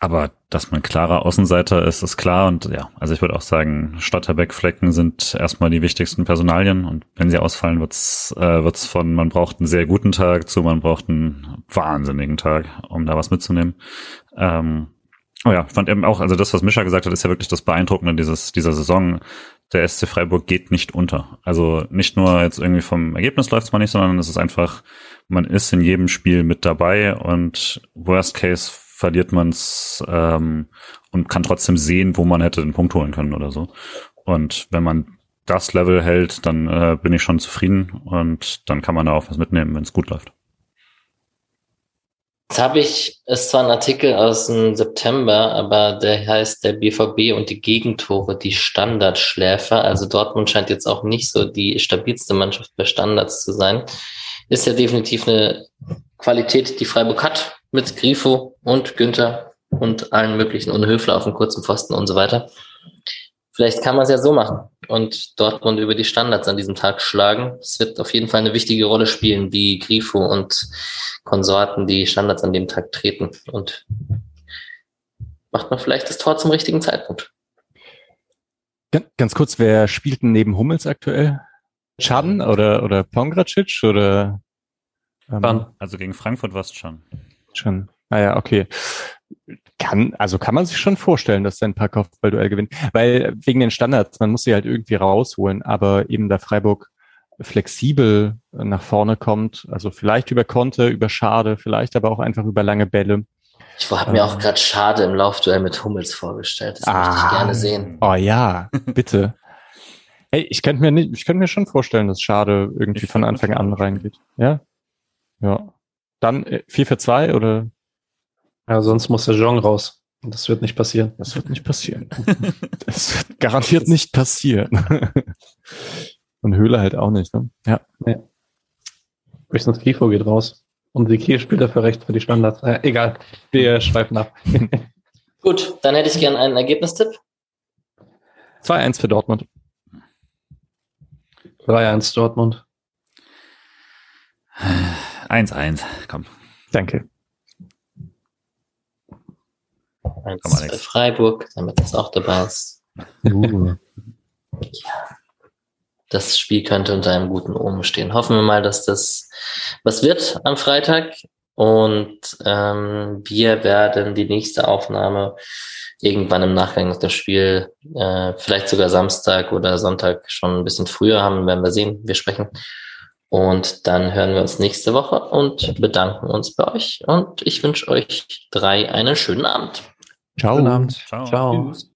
Aber dass man klarer Außenseiter ist, ist klar. Und ja, also ich würde auch sagen, Stotterbeck-Flecken sind erstmal die wichtigsten Personalien. Und wenn sie ausfallen, wird's äh, wird's von man braucht einen sehr guten Tag zu man braucht einen wahnsinnigen Tag, um da was mitzunehmen. Ähm, Oh ja, fand eben auch, also das, was Mischa gesagt hat, ist ja wirklich das Beeindruckende dieses, dieser Saison. Der SC Freiburg geht nicht unter. Also nicht nur jetzt irgendwie vom Ergebnis läuft es mal nicht, sondern es ist einfach, man ist in jedem Spiel mit dabei und worst case verliert man es ähm, und kann trotzdem sehen, wo man hätte den Punkt holen können oder so. Und wenn man das Level hält, dann äh, bin ich schon zufrieden und dann kann man da auch was mitnehmen, wenn es gut läuft. Habe ich, ist zwar ein Artikel aus dem September, aber der heißt der BVB und die Gegentore, die Standardschläfer. Also Dortmund scheint jetzt auch nicht so die stabilste Mannschaft bei Standards zu sein. Ist ja definitiv eine Qualität, die Freiburg hat mit Grifo und Günther und allen möglichen und Höfler auf dem kurzen Pfosten und so weiter. Vielleicht kann man es ja so machen und Dortmund über die Standards an diesem Tag schlagen. Es wird auf jeden Fall eine wichtige Rolle spielen, wie Grifo und Konsorten die Standards an dem Tag treten. Und macht man vielleicht das Tor zum richtigen Zeitpunkt. Ganz kurz, wer spielt denn neben Hummels aktuell? Chan oder, oder Pongracic oder? Ähm, also gegen Frankfurt war es Chan. Chan. Ah ja, okay. Kann, also kann man sich schon vorstellen, dass ein paar Kopfballduell gewinnt. Weil wegen den Standards, man muss sie halt irgendwie rausholen, aber eben da Freiburg flexibel nach vorne kommt, also vielleicht über Konte, über Schade, vielleicht aber auch einfach über lange Bälle. Ich habe mir auch ähm. gerade Schade im Laufduell mit Hummels vorgestellt. Das ah, möchte ich gerne sehen. Oh ja, bitte. hey, ich könnte mir nicht, ich könnte mir schon vorstellen, dass Schade irgendwie ich von Anfang an reingeht. Ja? Ja. Dann äh, 4 für 2 oder ja, sonst muss der Jean raus. Und das wird nicht passieren. Das wird nicht passieren. das wird garantiert nicht passieren. Und Höhle halt auch nicht, ne? Ja. Nee. Höchstens Grifo geht raus. Und die Kiel spielt dafür recht für die Standards. Äh, egal, wir schweifen ab. Gut, dann hätte ich gern einen Ergebnistipp. 2-1 für Dortmund. 3-1 Dortmund. 1-1, komm. Danke. 1 für Freiburg, damit das auch dabei ist. Uh. Ja. Das Spiel könnte unter einem guten Omen stehen. Hoffen wir mal, dass das was wird am Freitag. Und ähm, wir werden die nächste Aufnahme irgendwann im Nachgang auf das Spiel, äh, vielleicht sogar Samstag oder Sonntag schon ein bisschen früher haben, werden wir sehen. Wir sprechen. Und dann hören wir uns nächste Woche und bedanken uns bei euch. Und ich wünsche euch drei einen schönen Abend. Ciao. Guten Abend. Ciao. Ciao. Tschüss.